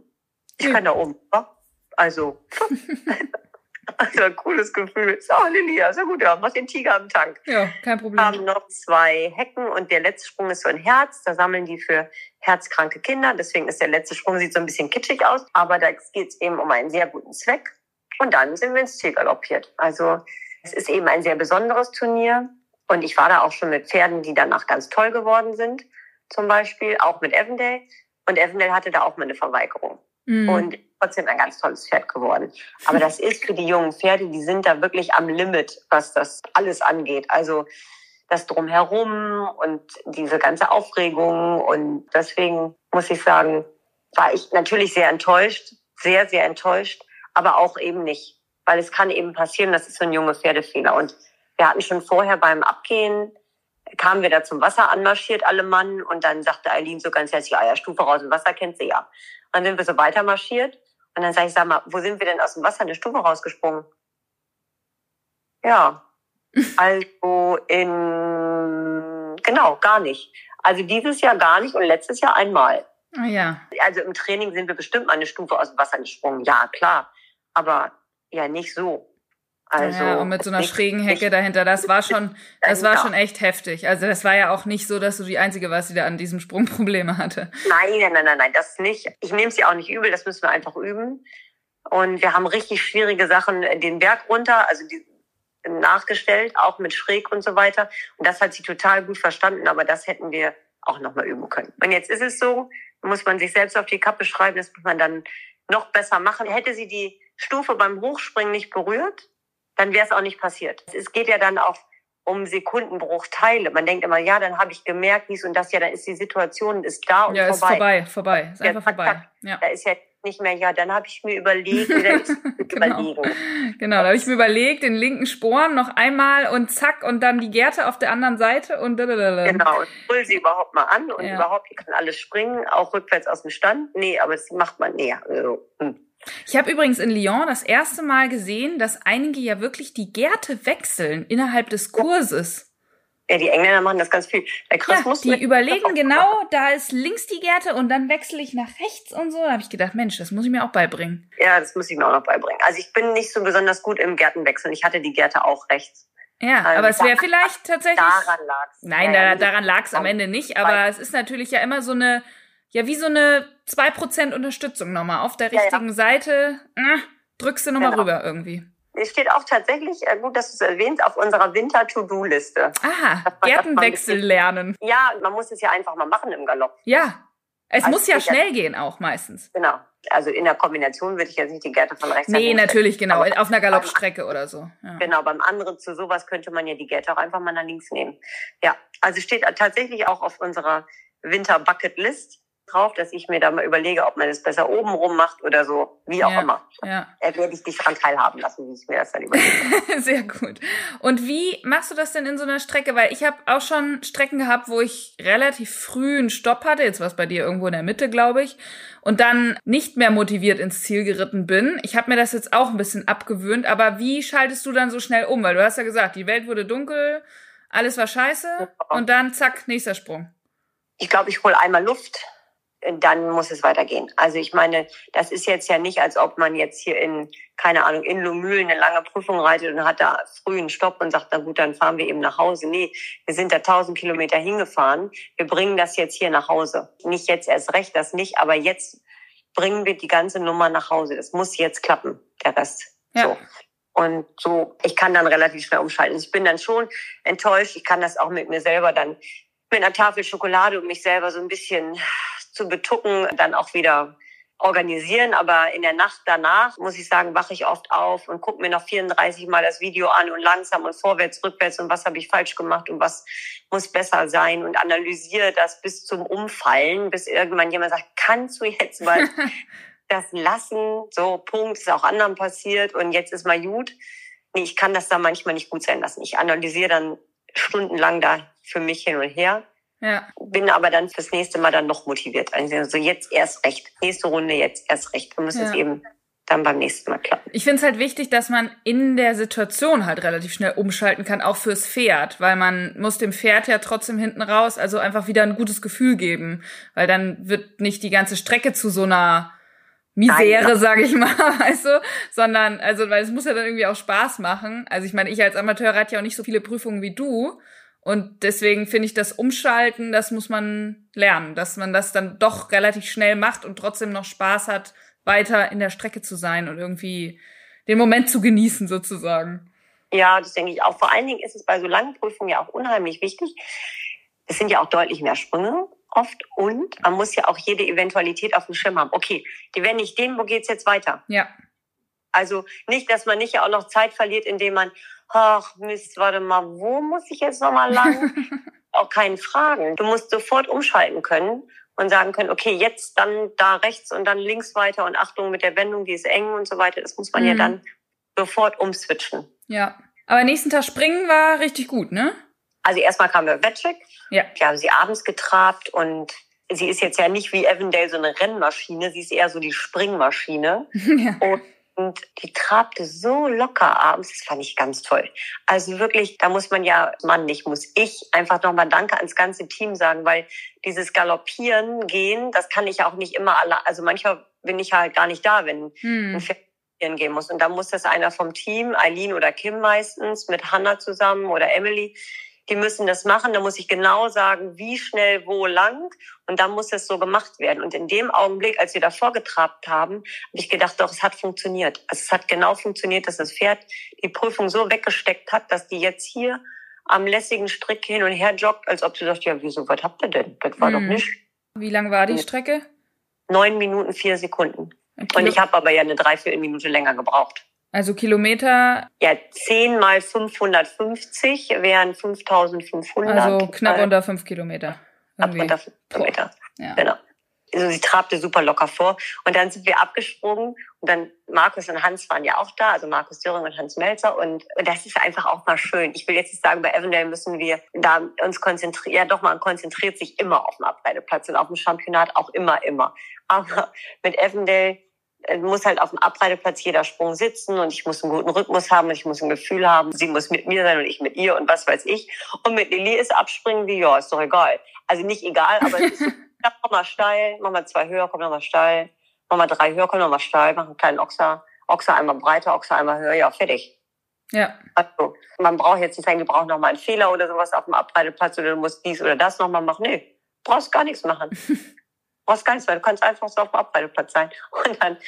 Ich kann da oben rüber. Also, also ein cooles Gefühl. So, Lilia, so gut, ja, mach den Tiger am Tank. Ja, kein Problem. Wir haben noch zwei Hecken und der letzte Sprung ist so ein Herz. Da sammeln die für herzkranke Kinder. Deswegen ist der letzte Sprung, sieht so ein bisschen kitschig aus. Aber da geht es eben um einen sehr guten Zweck. Und dann sind wir ins Ziel galoppiert. Also es ist eben ein sehr besonderes Turnier. Und ich war da auch schon mit Pferden, die danach ganz toll geworden sind, zum Beispiel, auch mit Evendale. Und Evendale hatte da auch mal eine Verweigerung. Mhm. Und trotzdem ein ganz tolles Pferd geworden. Aber das ist für die jungen Pferde, die sind da wirklich am Limit, was das alles angeht. Also das drumherum und diese ganze Aufregung. Und deswegen muss ich sagen, war ich natürlich sehr enttäuscht, sehr, sehr enttäuscht, aber auch eben nicht. Weil es kann eben passieren, das ist so ein junge Pferdefehler. Und wir hatten schon vorher beim Abgehen, kamen wir da zum Wasser anmarschiert, alle Mann, und dann sagte Eileen so ganz herzlich, ah ja, Stufe raus im Wasser kennt sie ja. dann sind wir so weiter marschiert. Und dann sage ich, sag mal, wo sind wir denn aus dem Wasser eine Stufe rausgesprungen? Ja, also in, genau, gar nicht. Also dieses Jahr gar nicht und letztes Jahr einmal. Ah, ja. Also im Training sind wir bestimmt mal eine Stufe aus dem Wasser gesprungen. Ja, klar. Aber ja, nicht so. Also ja, und mit so einer schrägen Hecke dahinter, das war schon, das war schon echt heftig. Also das war ja auch nicht so, dass du die Einzige warst, die da an diesem Sprung Probleme hatte. Nein, nein, nein, nein, nein, das nicht. Ich nehme es ja auch nicht übel, das müssen wir einfach üben. Und wir haben richtig schwierige Sachen den Berg runter, also die, nachgestellt, auch mit Schräg und so weiter. Und das hat sie total gut verstanden, aber das hätten wir auch nochmal üben können. Und jetzt ist es so, muss man sich selbst auf die Kappe schreiben, das muss man dann noch besser machen. Hätte sie die Stufe beim Hochspringen nicht berührt, dann wäre es auch nicht passiert. Es geht ja dann auch um Sekundenbruchteile. Man denkt immer, ja, dann habe ich gemerkt, dies und das, ja, dann ist die Situation ist da und ja, vorbei. Ja, ist vorbei, vorbei, ist einfach vorbei. Ja. Da ist ja nicht mehr, ja, dann habe ich mir überlegt, genau. Überlegen. Genau, da habe ich mir überlegt, den linken Sporen noch einmal und zack und dann die Gerte auf der anderen Seite und Genau, und pull sie überhaupt mal an und ja. überhaupt, die kann alles springen, auch rückwärts aus dem Stand. Nee, aber das macht man näher. Also, hm. Ich habe übrigens in Lyon das erste Mal gesehen, dass einige ja wirklich die Gärte wechseln innerhalb des Kurses. Ja, die Engländer machen das ganz viel. Der Chris ja, die überlegen genau, da ist links die Gärte und dann wechsle ich nach rechts und so. Da habe ich gedacht, Mensch, das muss ich mir auch beibringen. Ja, das muss ich mir auch noch beibringen. Also ich bin nicht so besonders gut im Gärtenwechseln. Ich hatte die Gärte auch rechts. Ja, also aber es wäre vielleicht tatsächlich. Daran lag's. Nein, ja, da, daran lag's am Ende nicht. Aber es ist natürlich ja immer so eine ja, wie so eine 2% Unterstützung nochmal auf der richtigen ja, ja. Seite. Äh, drückst du nochmal genau. rüber irgendwie. Es steht auch tatsächlich, äh, gut, dass du es erwähnst, auf unserer Winter-To-Do-Liste. Aha, Gärtenwechsel lernen. Ja, man muss es ja einfach mal machen im Galopp. Ja, es also muss ja schnell gehen auch meistens. Genau. Also in der Kombination würde ich jetzt nicht die Gärte von rechts Nee, natürlich, genau. Aber auf einer Galoppstrecke oder so. Ja. Genau, beim anderen zu sowas könnte man ja die Gärte auch einfach mal nach links nehmen. Ja, also steht tatsächlich auch auf unserer Winter-Bucket-List drauf, dass ich mir da mal überlege, ob man es besser oben rum macht oder so, wie auch ja, immer. Ja. Er werde ich dich daran teilhaben lassen, wie ich mir das dann überlege. Sehr gut. Und wie machst du das denn in so einer Strecke? Weil ich habe auch schon Strecken gehabt, wo ich relativ früh einen Stopp hatte, jetzt war es bei dir irgendwo in der Mitte, glaube ich, und dann nicht mehr motiviert ins Ziel geritten bin. Ich habe mir das jetzt auch ein bisschen abgewöhnt, aber wie schaltest du dann so schnell um? Weil du hast ja gesagt, die Welt wurde dunkel, alles war scheiße und dann zack, nächster Sprung. Ich glaube, ich hole einmal Luft dann muss es weitergehen. Also ich meine, das ist jetzt ja nicht, als ob man jetzt hier in, keine Ahnung, in Lomühlen eine lange Prüfung reitet und hat da früh einen Stopp und sagt, na gut, dann fahren wir eben nach Hause. Nee, wir sind da tausend Kilometer hingefahren. Wir bringen das jetzt hier nach Hause. Nicht jetzt erst recht, das nicht, aber jetzt bringen wir die ganze Nummer nach Hause. Das muss jetzt klappen, der Rest. Ja. So. Und so, ich kann dann relativ schnell umschalten. Ich bin dann schon enttäuscht. Ich kann das auch mit mir selber dann mit einer Tafel Schokolade und mich selber so ein bisschen zu betucken, dann auch wieder organisieren. Aber in der Nacht danach, muss ich sagen, wache ich oft auf und gucke mir noch 34 Mal das Video an und langsam und vorwärts, rückwärts und was habe ich falsch gemacht und was muss besser sein und analysiere das bis zum Umfallen, bis irgendwann jemand sagt, kannst du jetzt mal das lassen? So, Punkt, ist auch anderen passiert und jetzt ist mal gut. Nee, ich kann das da manchmal nicht gut sein lassen. Ich analysiere dann stundenlang da für mich hin und her. Ja. Bin aber dann fürs nächste Mal dann noch motiviert. Also jetzt erst recht. Nächste Runde jetzt erst recht. Dann muss ja. es eben dann beim nächsten Mal klappen. Ich finde es halt wichtig, dass man in der Situation halt relativ schnell umschalten kann, auch fürs Pferd, weil man muss dem Pferd ja trotzdem hinten raus, also einfach wieder ein gutes Gefühl geben, weil dann wird nicht die ganze Strecke zu so einer Misere, sage ich mal, weißt du, sondern also weil es muss ja dann irgendwie auch Spaß machen. Also ich meine, ich als Amateur reite ja auch nicht so viele Prüfungen wie du, und deswegen finde ich das Umschalten, das muss man lernen, dass man das dann doch relativ schnell macht und trotzdem noch Spaß hat, weiter in der Strecke zu sein und irgendwie den Moment zu genießen sozusagen. Ja, das denke ich auch. Vor allen Dingen ist es bei so langen Prüfungen ja auch unheimlich wichtig. Es sind ja auch deutlich mehr Sprünge oft und man muss ja auch jede Eventualität auf dem Schirm haben. Okay, die werden nicht den, wo geht's jetzt weiter? Ja. Also nicht, dass man nicht ja auch noch Zeit verliert, indem man, ach Mist, warte mal, wo muss ich jetzt nochmal lang? auch keinen Fragen. Du musst sofort umschalten können und sagen können, okay, jetzt dann da rechts und dann links weiter und Achtung mit der Wendung, die ist eng und so weiter. Das muss man mhm. ja dann sofort umswitchen. Ja. Aber nächsten Tag springen war richtig gut, ne? Also erstmal kam der Wettcheck. Ja. Wir haben sie abends getrabt und sie ist jetzt ja nicht wie Evandale so eine Rennmaschine, sie ist eher so die Springmaschine. ja. Und und die trabte so locker abends, das fand ich ganz toll. Also wirklich, da muss man ja, Mann, nicht muss ich einfach nochmal Danke ans ganze Team sagen, weil dieses Galoppieren gehen, das kann ich auch nicht immer alle, also manchmal bin ich halt gar nicht da, wenn hm. ein Pferd gehen muss. Und da muss das einer vom Team, Eileen oder Kim meistens, mit Hannah zusammen oder Emily, die müssen das machen. Da muss ich genau sagen, wie schnell, wo lang. Und dann muss es so gemacht werden. Und in dem Augenblick, als wir davor getrabt haben, habe ich gedacht, doch, es hat funktioniert. Also es hat genau funktioniert, dass das Pferd die Prüfung so weggesteckt hat, dass die jetzt hier am lässigen Strick hin und her joggt, als ob sie sagt, ja, wieso, was habt ihr denn? Das war hm. doch nicht. Wie lang war die Strecke? Neun Minuten, vier Sekunden. Und ich habe aber ja eine Dreiviertelminute länger gebraucht. Also Kilometer? Ja, 10 mal 550 wären 5500. Also knapp unter 5 Kilometer. Irgendwie. Ab unter 5 Kilometer. Ja. Genau. Also sie trabte super locker vor. Und dann sind wir abgesprungen und dann Markus und Hans waren ja auch da, also Markus Döring und Hans Melzer. Und, und das ist einfach auch mal schön. Ich will jetzt nicht sagen, bei Avondale müssen wir da uns konzentrieren. Ja, doch, man konzentriert sich immer auf dem Abreiteplatz und auf dem Championat auch immer, immer. Aber mit Avondale äh, muss halt auf dem Abreiteplatz jeder Sprung sitzen und ich muss einen guten Rhythmus haben und ich muss ein Gefühl haben, sie muss mit mir sein und ich mit ihr und was weiß ich. Und mit Lilly ist abspringen wie, ja, ist doch egal. Also nicht egal, aber es ist mach mal steil, mach mal zwei höher, komm nochmal steil, mach mal drei höher, komm nochmal steil, mach einen kleinen Ochser, Ochser einmal breiter, Ochser einmal höher, ja, fertig. Ja. Also, man braucht jetzt nicht sagen, du brauchst nochmal einen Fehler oder sowas auf dem Abreiteplatz oder du musst dies oder das nochmal machen. Nee, brauchst gar nichts machen. brauchst gar nichts, weil du kannst einfach so auf dem Abreiteplatz sein. Und dann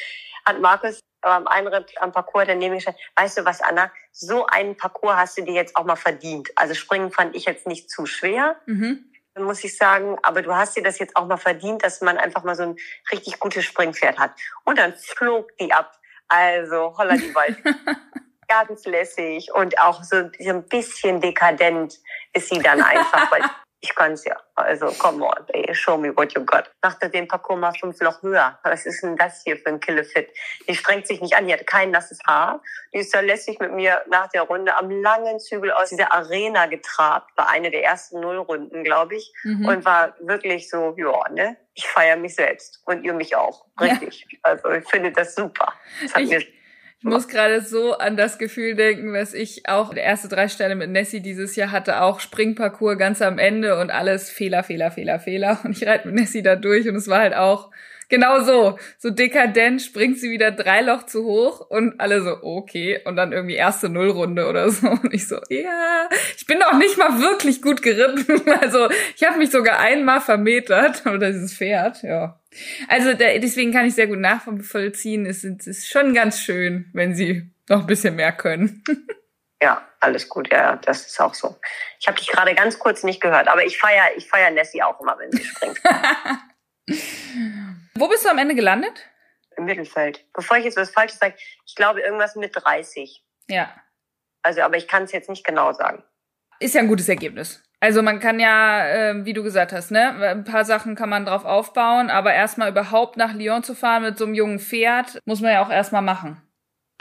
hat Markus beim Einritt am Parcours daneben gestanden, weißt du was, Anna, so einen Parcours hast du dir jetzt auch mal verdient. Also springen fand ich jetzt nicht zu schwer. Mhm muss ich sagen, aber du hast dir das jetzt auch mal verdient, dass man einfach mal so ein richtig gutes Springpferd hat. Und dann flog die ab. Also holla die Wald. Ganz lässig und auch so ein bisschen dekadent ist sie dann einfach, weil ich kann's ja. Also, come on, ey, show me what you got. Machte den Parcours mal fünf Loch höher. Was ist denn das hier für ein Killefit? Die strengt sich nicht an, die hat kein nasses Haar. Die ist da lässig mit mir nach der Runde am langen Zügel aus dieser Arena getrabt. War eine der ersten Nullrunden, glaube ich. Mhm. Und war wirklich so, ja, ne? Ich feiere mich selbst. Und ihr mich auch. Richtig. Ja. Also, ich finde das super. Das hat ich mir ich muss gerade so an das Gefühl denken, was ich auch der erste drei Sterne mit Nessie dieses Jahr hatte, auch Springparcours ganz am Ende und alles Fehler, Fehler, Fehler, Fehler. Und ich reite mit Nessie da durch und es war halt auch genau so. So dekadent springt sie wieder drei Loch zu hoch und alle so, okay. Und dann irgendwie erste Nullrunde oder so. Und ich so, ja, ich bin doch nicht mal wirklich gut geritten. Also ich habe mich sogar einmal vermetert oder dieses Pferd, ja. Also der, deswegen kann ich sehr gut nachvollziehen. Es ist, ist schon ganz schön, wenn sie noch ein bisschen mehr können. Ja, alles gut, ja, das ist auch so. Ich habe dich gerade ganz kurz nicht gehört, aber ich feiere ich feier Nessie auch immer, wenn sie springt. Wo bist du am Ende gelandet? Im Mittelfeld. Bevor ich jetzt was Falsches sage, ich glaube irgendwas mit 30. Ja. Also, aber ich kann es jetzt nicht genau sagen. Ist ja ein gutes Ergebnis. Also man kann ja, äh, wie du gesagt hast, ne, ein paar Sachen kann man drauf aufbauen, aber erstmal überhaupt nach Lyon zu fahren mit so einem jungen Pferd, muss man ja auch erstmal machen.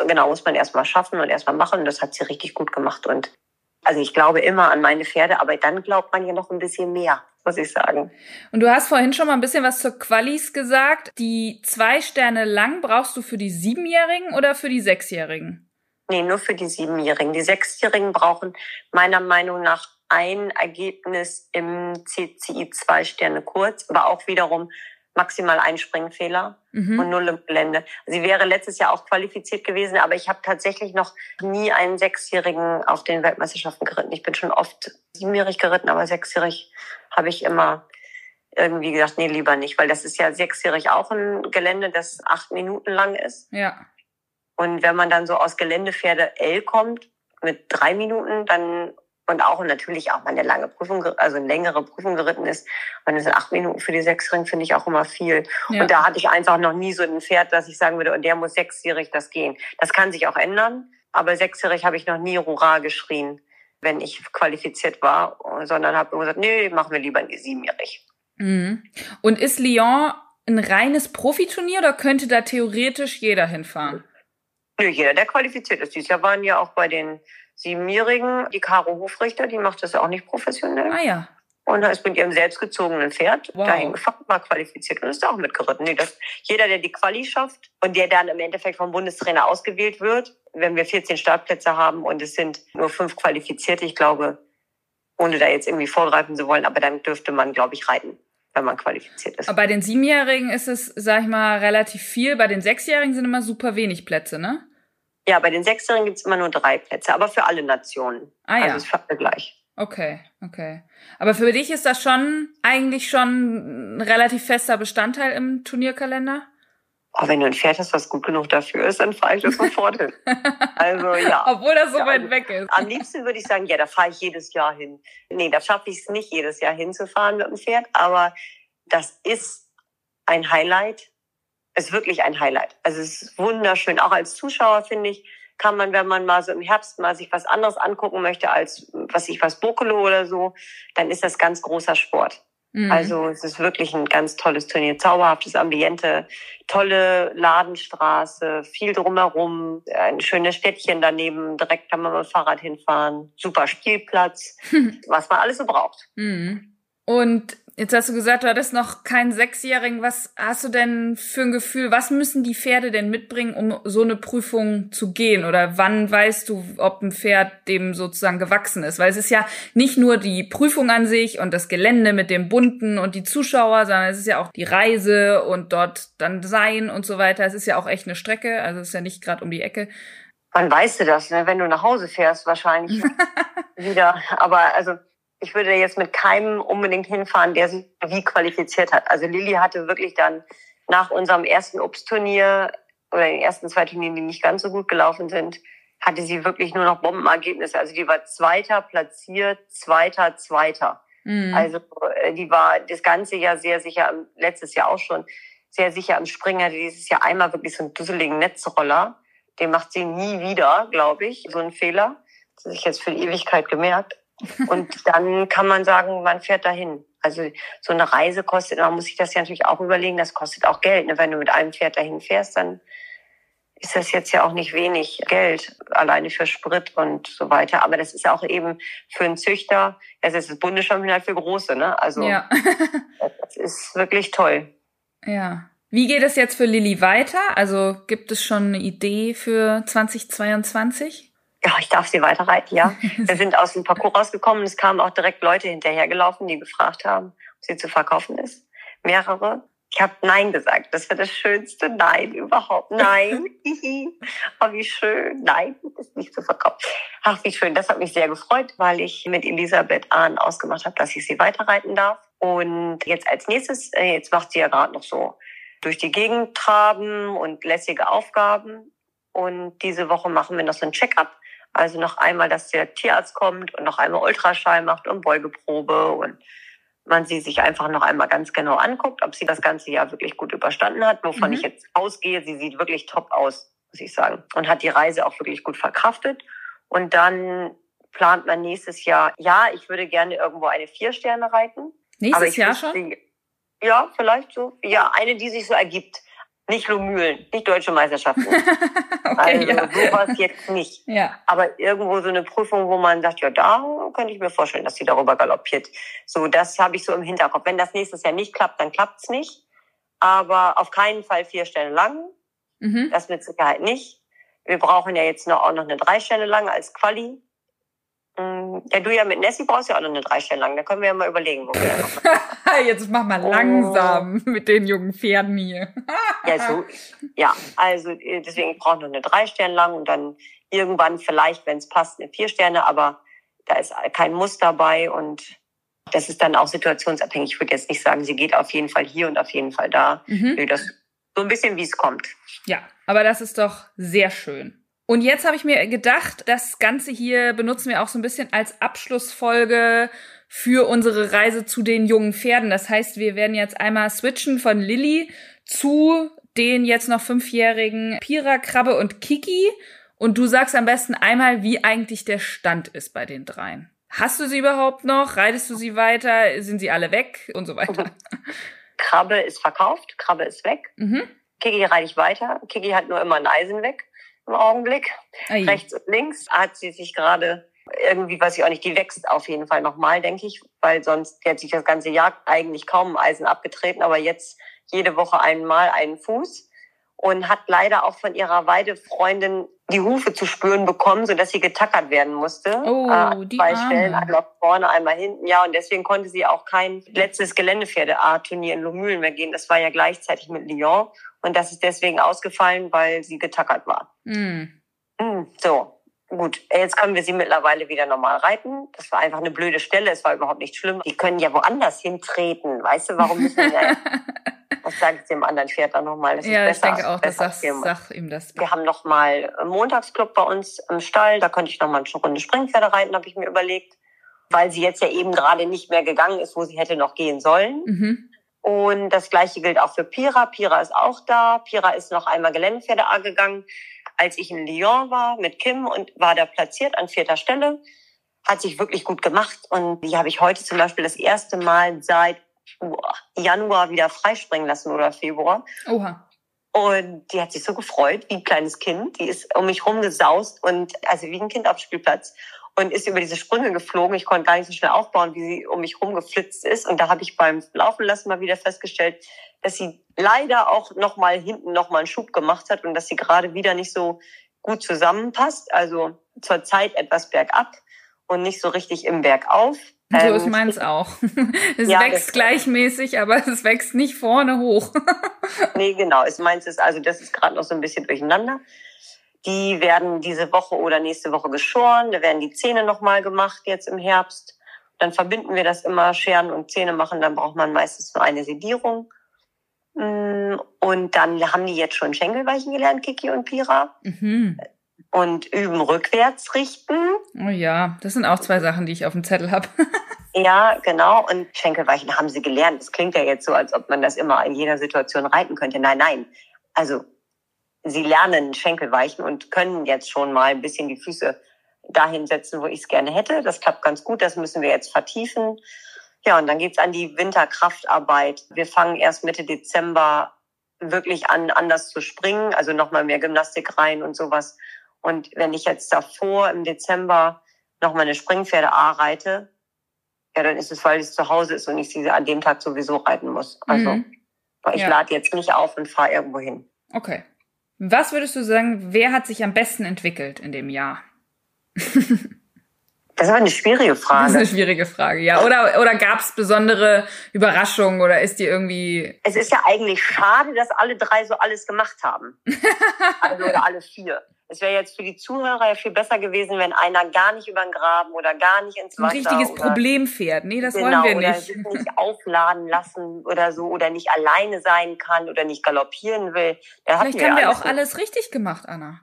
Genau, muss man erstmal schaffen und erstmal machen. Das hat sie richtig gut gemacht. Und also ich glaube immer an meine Pferde, aber dann glaubt man ja noch ein bisschen mehr, muss ich sagen. Und du hast vorhin schon mal ein bisschen was zur Qualis gesagt. Die zwei Sterne lang brauchst du für die Siebenjährigen oder für die Sechsjährigen? Nee, nur für die Siebenjährigen. Die Sechsjährigen brauchen meiner Meinung nach ein Ergebnis im CCI zwei Sterne kurz, aber auch wiederum maximal ein Springfehler mhm. und null im Gelände. Sie wäre letztes Jahr auch qualifiziert gewesen, aber ich habe tatsächlich noch nie einen Sechsjährigen auf den Weltmeisterschaften geritten. Ich bin schon oft siebenjährig geritten, aber sechsjährig habe ich immer irgendwie gesagt, nee, lieber nicht, weil das ist ja sechsjährig auch ein Gelände, das acht Minuten lang ist. Ja. Und wenn man dann so aus Geländepferde L kommt, mit drei Minuten dann und auch natürlich auch mal eine lange Prüfung, also eine längere Prüfung geritten ist. Und es sind acht Minuten für die Sechsring, finde ich auch immer viel. Ja. Und da hatte ich einfach noch nie so ein Pferd, dass ich sagen würde, und der muss sechsjährig das gehen. Das kann sich auch ändern, aber sechsjährig habe ich noch nie Hurra geschrien, wenn ich qualifiziert war, sondern habe gesagt, nee, machen wir lieber siebenjährig. Mhm. Und ist Lyon ein reines Profiturnier oder könnte da theoretisch jeder hinfahren? Nö, jeder, der qualifiziert ist. Dieses Jahr waren ja auch bei den Siebenjährigen die Caro Hofrichter, die macht das auch nicht professionell. Ah ja. Und ist mit ihrem selbstgezogenen Pferd wow. dahin gefahren, mal qualifiziert und ist da auch mitgeritten. Nee, das, jeder, der die Quali schafft und der dann im Endeffekt vom Bundestrainer ausgewählt wird, wenn wir 14 Startplätze haben und es sind nur fünf Qualifizierte, ich glaube, ohne da jetzt irgendwie vorgreifen zu wollen, aber dann dürfte man, glaube ich, reiten wenn man qualifiziert ist. Aber bei den Siebenjährigen ist es, sag ich mal, relativ viel. Bei den Sechsjährigen sind immer super wenig Plätze, ne? Ja, bei den Sechsjährigen gibt es immer nur drei Plätze, aber für alle Nationen. Ah ja. Also ist für alle gleich. Okay, okay. Aber für dich ist das schon eigentlich schon ein relativ fester Bestandteil im Turnierkalender? Oh, wenn du ein Pferd hast, was gut genug dafür ist, dann fahre ich das sofort hin. Also ja. Obwohl das so ja, weit weg ist. Am liebsten würde ich sagen, ja, da fahre ich jedes Jahr hin. Nee, da schaffe ich es nicht, jedes Jahr hinzufahren mit dem Pferd, aber das ist ein Highlight ist wirklich ein Highlight. Also es ist wunderschön. Auch als Zuschauer finde ich, kann man, wenn man mal so im Herbst mal sich was anderes angucken möchte als, was ich was, Bokolo oder so, dann ist das ganz großer Sport. Mhm. Also es ist wirklich ein ganz tolles Turnier, zauberhaftes Ambiente, tolle Ladenstraße, viel drumherum, ein schönes Städtchen daneben, direkt kann man mit dem Fahrrad hinfahren, super Spielplatz, was man alles so braucht. Mhm. Und Jetzt hast du gesagt, du hattest noch keinen Sechsjährigen. Was hast du denn für ein Gefühl? Was müssen die Pferde denn mitbringen, um so eine Prüfung zu gehen? Oder wann weißt du, ob ein Pferd dem sozusagen gewachsen ist? Weil es ist ja nicht nur die Prüfung an sich und das Gelände mit dem Bunten und die Zuschauer, sondern es ist ja auch die Reise und dort dann sein und so weiter. Es ist ja auch echt eine Strecke, also es ist ja nicht gerade um die Ecke. Wann weißt du das, ne? wenn du nach Hause fährst wahrscheinlich wieder. Aber also ich würde jetzt mit keinem unbedingt hinfahren, der sich wie qualifiziert hat. Also Lilly hatte wirklich dann nach unserem ersten Obstturnier oder den ersten zwei Turnieren, die nicht ganz so gut gelaufen sind, hatte sie wirklich nur noch Bombenergebnisse. Also die war Zweiter platziert, Zweiter, Zweiter. Mhm. Also äh, die war das ganze Jahr sehr sicher, letztes Jahr auch schon, sehr sicher am Springer. Dieses Jahr einmal wirklich so einen dusseligen Netzroller. Den macht sie nie wieder, glaube ich, so einen Fehler. Das sich jetzt für die Ewigkeit gemerkt. Und dann kann man sagen, man fährt dahin. Also so eine Reise kostet, man muss sich das ja natürlich auch überlegen, das kostet auch Geld. Ne? Wenn du mit einem Pferd dahin fährst, dann ist das jetzt ja auch nicht wenig Geld, alleine für Sprit und so weiter. Aber das ist auch eben für einen Züchter, es ist das Bundeschampionat für Große, ne? Also ja. das ist wirklich toll. Ja. Wie geht es jetzt für Lilly weiter? Also gibt es schon eine Idee für 2022? Ja, ich darf sie weiterreiten, ja. Wir sind aus dem Parcours rausgekommen. Es kamen auch direkt Leute hinterhergelaufen, die gefragt haben, ob sie zu verkaufen ist. Mehrere. Ich habe Nein gesagt. Das war das schönste Nein überhaupt. Nein. oh, wie schön. Nein, ist nicht zu verkaufen. Ach, wie schön. Das hat mich sehr gefreut, weil ich mit Elisabeth Ahn ausgemacht habe, dass ich sie weiterreiten darf. Und jetzt als nächstes, äh, jetzt macht sie ja gerade noch so durch die Gegend traben und lässige Aufgaben. Und diese Woche machen wir noch so ein Check-up also noch einmal, dass der Tierarzt kommt und noch einmal Ultraschall macht und Beugeprobe und man sie sich einfach noch einmal ganz genau anguckt, ob sie das ganze Jahr wirklich gut überstanden hat, wovon mhm. ich jetzt ausgehe. Sie sieht wirklich top aus, muss ich sagen. Und hat die Reise auch wirklich gut verkraftet. Und dann plant man nächstes Jahr, ja, ich würde gerne irgendwo eine Vier-Sterne reiten. Nächstes Jahr schon? Sie, ja, vielleicht so. Ja, eine, die sich so ergibt. Nicht Lomühlen, nicht deutsche Meisterschaften. okay, also ja. sowas jetzt nicht. Ja. Aber irgendwo so eine Prüfung, wo man sagt, ja, da könnte ich mir vorstellen, dass sie darüber galoppiert. So, das habe ich so im Hinterkopf. Wenn das nächstes Jahr nicht klappt, dann klappt's nicht. Aber auf keinen Fall vier Stellen lang. Mhm. Das mit Sicherheit nicht. Wir brauchen ja jetzt noch, auch noch eine drei Stelle lang als Quali. Ja, du ja mit Nessie brauchst ja auch noch eine drei Stellen lang. Da können wir ja mal überlegen, wo wir Jetzt mach mal langsam oh. mit den jungen Pferden hier. ja, so, ja, also äh, deswegen ich brauche noch eine drei Sterne lang und dann irgendwann vielleicht, wenn es passt, eine vier Sterne, aber da ist kein Muss dabei und das ist dann auch situationsabhängig. Ich würde jetzt nicht sagen, sie geht auf jeden Fall hier und auf jeden Fall da. Mhm. Nee, das so ein bisschen, wie es kommt. Ja, aber das ist doch sehr schön. Und jetzt habe ich mir gedacht, das Ganze hier benutzen wir auch so ein bisschen als Abschlussfolge für unsere Reise zu den jungen Pferden. Das heißt, wir werden jetzt einmal switchen von Lilly zu den jetzt noch fünfjährigen Pira, Krabbe und Kiki. Und du sagst am besten einmal, wie eigentlich der Stand ist bei den dreien. Hast du sie überhaupt noch? Reitest du sie weiter? Sind sie alle weg? Und so weiter. Krabbe ist verkauft, Krabbe ist weg. Mhm. Kiki reite ich weiter. Kiki hat nur immer ein Eisen weg im Augenblick. Ei. Rechts und links hat sie sich gerade irgendwie, weiß ich auch nicht, die wächst auf jeden Fall nochmal, denke ich, weil sonst hat sich das ganze Jahr eigentlich kaum Eisen abgetreten, aber jetzt jede Woche einmal einen Fuß und hat leider auch von ihrer Weidefreundin die Hufe zu spüren bekommen, so dass sie getackert werden musste. Oh, äh, die zwei Stellen, einmal vorne, einmal hinten. Ja, und deswegen konnte sie auch kein letztes Geländepferde-A-Turnier in Lomühlen mehr gehen. Das war ja gleichzeitig mit Lyon. Und das ist deswegen ausgefallen, weil sie getackert war. Mm. Mm, so. Gut, jetzt können wir sie mittlerweile wieder normal reiten. Das war einfach eine blöde Stelle, es war überhaupt nicht schlimm. Die können ja woanders hintreten. Weißt du, warum müssen wir ja Das sage ich dem anderen Pferd dann nochmal. Das ja, ich denke auch, das sagst, sag ihm das. Wir haben nochmal einen Montagsclub bei uns im Stall. Da könnte ich nochmal eine Runde Springpferde reiten, habe ich mir überlegt. Weil sie jetzt ja eben gerade nicht mehr gegangen ist, wo sie hätte noch gehen sollen. Mhm. Und das gleiche gilt auch für Pira. Pira ist auch da. Pira ist noch einmal Geländepferde A gegangen, als ich in Lyon war mit Kim und war da platziert an vierter Stelle. Hat sich wirklich gut gemacht. Und die habe ich heute zum Beispiel das erste Mal seit Januar wieder freispringen lassen oder Februar. Oha. Und die hat sich so gefreut, wie ein kleines Kind. Die ist um mich rumgesaust und also wie ein Kind auf dem Spielplatz und ist über diese Sprünge geflogen. Ich konnte gar nicht so schnell aufbauen, wie sie um mich rumgeflitzt ist. Und da habe ich beim Laufen lassen mal wieder festgestellt, dass sie leider auch noch mal hinten noch mal einen Schub gemacht hat und dass sie gerade wieder nicht so gut zusammenpasst. Also zur Zeit etwas bergab und nicht so richtig im Bergauf. So ähm, ist meins auch. Es ja, wächst gleichmäßig, aber es wächst nicht vorne hoch. nee, genau. Es meins ist, also das ist gerade noch so ein bisschen durcheinander. Die werden diese Woche oder nächste Woche geschoren. Da werden die Zähne nochmal gemacht jetzt im Herbst. Dann verbinden wir das immer, Scheren und Zähne machen. Dann braucht man meistens nur eine Sedierung. Mm, und dann haben die jetzt schon Schenkelweichen gelernt, Kiki und Pira. Mhm und üben rückwärts richten. Oh ja, das sind auch zwei Sachen, die ich auf dem Zettel habe. ja, genau. Und Schenkelweichen haben sie gelernt. Das klingt ja jetzt so, als ob man das immer in jeder Situation reiten könnte. Nein, nein. Also sie lernen Schenkelweichen und können jetzt schon mal ein bisschen die Füße dahin setzen, wo ich es gerne hätte. Das klappt ganz gut. Das müssen wir jetzt vertiefen. Ja, und dann geht's an die Winterkraftarbeit. Wir fangen erst Mitte Dezember wirklich an, anders zu springen, also nochmal mehr Gymnastik rein und sowas. Und wenn ich jetzt davor im Dezember noch meine Springpferde A reite, ja, dann ist es, weil es zu Hause ist und ich sie an dem Tag sowieso reiten muss. Also mhm. ich ja. lade jetzt nicht auf und fahre irgendwo hin. Okay. Was würdest du sagen, wer hat sich am besten entwickelt in dem Jahr? Das ist aber eine schwierige Frage. Das ist eine schwierige Frage, ja. Oder, oder gab es besondere Überraschungen oder ist die irgendwie. Es ist ja eigentlich schade, dass alle drei so alles gemacht haben. also, oder alle vier. Es wäre jetzt für die Zuhörer ja viel besser gewesen, wenn einer gar nicht über den Graben oder gar nicht ins Wasser. Ein richtiges Problempferd. Nee, das genau, wollen wir nicht. Oder nicht aufladen lassen oder so oder nicht alleine sein kann oder nicht galoppieren will. Vielleicht haben wir auch alles richtig gemacht, Anna.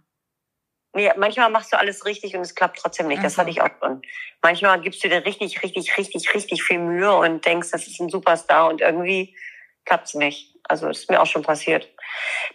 Nee, manchmal machst du alles richtig und es klappt trotzdem nicht. Das hatte ich auch schon. Manchmal gibst du dir richtig, richtig, richtig, richtig viel Mühe und denkst, das ist ein Superstar und irgendwie klappt's nicht. Also das ist mir auch schon passiert.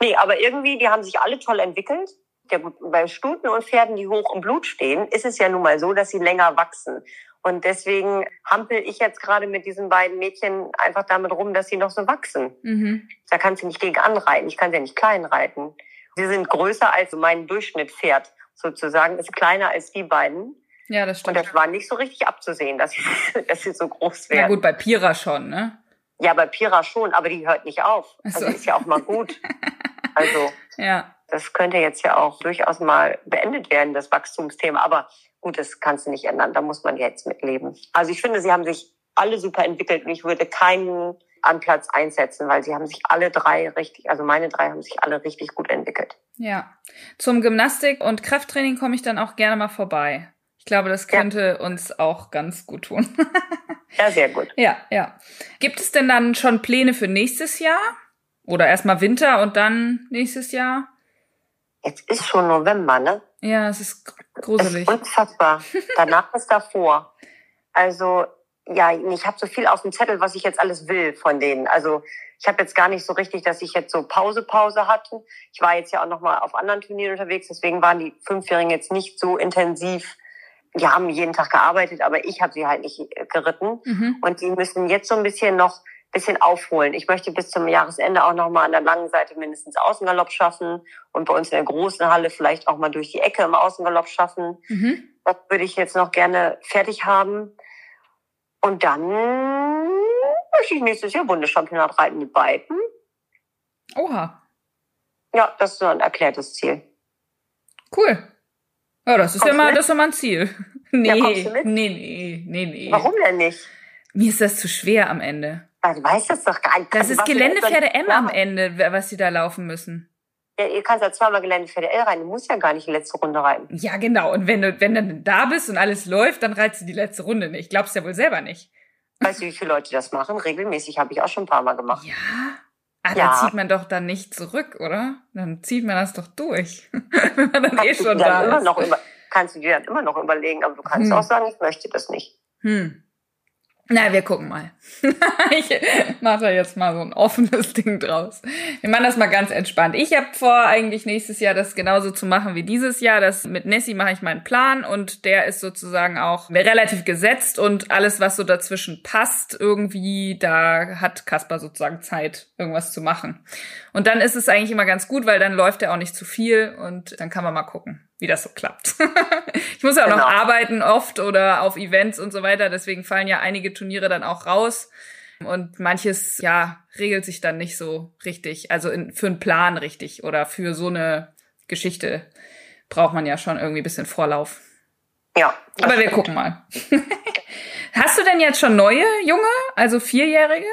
Nee, aber irgendwie, die haben sich alle toll entwickelt ja gut, bei Stuten und Pferden, die hoch im Blut stehen, ist es ja nun mal so, dass sie länger wachsen. Und deswegen hampel ich jetzt gerade mit diesen beiden Mädchen einfach damit rum, dass sie noch so wachsen. Mhm. Da kannst du nicht gegen anreiten. Ich kann sie ja nicht klein reiten. Sie sind größer als mein Durchschnittspferd sozusagen, ist kleiner als die beiden. Ja, das stimmt. Und das war nicht so richtig abzusehen, dass sie, dass sie so groß werden. Ja gut, bei Pira schon, ne? Ja, bei Pira schon, aber die hört nicht auf. Also ist ja auch mal gut. Also. ja das könnte jetzt ja auch durchaus mal beendet werden, das Wachstumsthema. Aber gut, das kannst du nicht ändern. Da muss man jetzt mitleben. Also ich finde, sie haben sich alle super entwickelt und ich würde keinen an Platz einsetzen, weil sie haben sich alle drei richtig, also meine drei haben sich alle richtig gut entwickelt. Ja. Zum Gymnastik und Krafttraining komme ich dann auch gerne mal vorbei. Ich glaube, das könnte ja. uns auch ganz gut tun. ja, sehr gut. Ja, ja. Gibt es denn dann schon Pläne für nächstes Jahr? Oder erstmal Winter und dann nächstes Jahr? Jetzt ist schon November, ne? Ja, es ist gruselig. Es ist unfassbar. Danach ist davor. Also, ja, ich habe so viel auf dem Zettel, was ich jetzt alles will von denen. Also, ich habe jetzt gar nicht so richtig, dass ich jetzt so Pause, Pause hatte. Ich war jetzt ja auch noch mal auf anderen Turnieren unterwegs, deswegen waren die Fünfjährigen jetzt nicht so intensiv. Die haben jeden Tag gearbeitet, aber ich habe sie halt nicht geritten. Mhm. Und die müssen jetzt so ein bisschen noch bisschen aufholen. Ich möchte bis zum Jahresende auch noch mal an der langen Seite mindestens Außengalopp schaffen und bei uns in der großen Halle vielleicht auch mal durch die Ecke im Außengalopp schaffen. Mhm. Das würde ich jetzt noch gerne fertig haben. Und dann möchte ich nächstes Jahr Bundeschampionat reiten mit beiden. Oha. Ja, das ist so ein erklärtes Ziel. Cool. Ja, das ist ja mal, das ist ja mal ein Ziel. Nee, ja, nee, nee, nee, nee. Warum denn nicht? Mir ist das zu schwer am Ende. Du weißt das doch gar nicht. Das ist Geländepferde M am Ende, was sie da laufen müssen. Ja, ihr kannst ja zweimal Geländepferde L reiten. Du musst ja gar nicht die letzte Runde reiten. Ja, genau. Und wenn du, wenn du da bist und alles läuft, dann reitest du die letzte Runde nicht. Glaubst du ja wohl selber nicht. Weißt du, wie viele Leute das machen? Regelmäßig habe ich auch schon ein paar Mal gemacht. Ja. Ah, ja. dann zieht man doch dann nicht zurück, oder? Dann zieht man das doch durch. wenn man dann kannst eh schon da ist. Über, kannst du dir dann immer noch überlegen, aber du kannst hm. auch sagen, ich möchte das nicht. Hm. Na, wir gucken mal. ich mache da jetzt mal so ein offenes Ding draus. Wir machen das mal ganz entspannt. Ich habe vor, eigentlich nächstes Jahr das genauso zu machen wie dieses Jahr. Das mit Nessie mache ich meinen Plan und der ist sozusagen auch relativ gesetzt und alles, was so dazwischen passt, irgendwie, da hat Kasper sozusagen Zeit, irgendwas zu machen. Und dann ist es eigentlich immer ganz gut, weil dann läuft er auch nicht zu viel und dann kann man mal gucken wie das so klappt. ich muss ja auch genau. noch arbeiten oft oder auf Events und so weiter, deswegen fallen ja einige Turniere dann auch raus. Und manches, ja, regelt sich dann nicht so richtig. Also in, für einen Plan richtig oder für so eine Geschichte braucht man ja schon irgendwie bisschen Vorlauf. Ja. Aber wir gucken mal. Hast du denn jetzt schon neue Junge, also Vierjährige?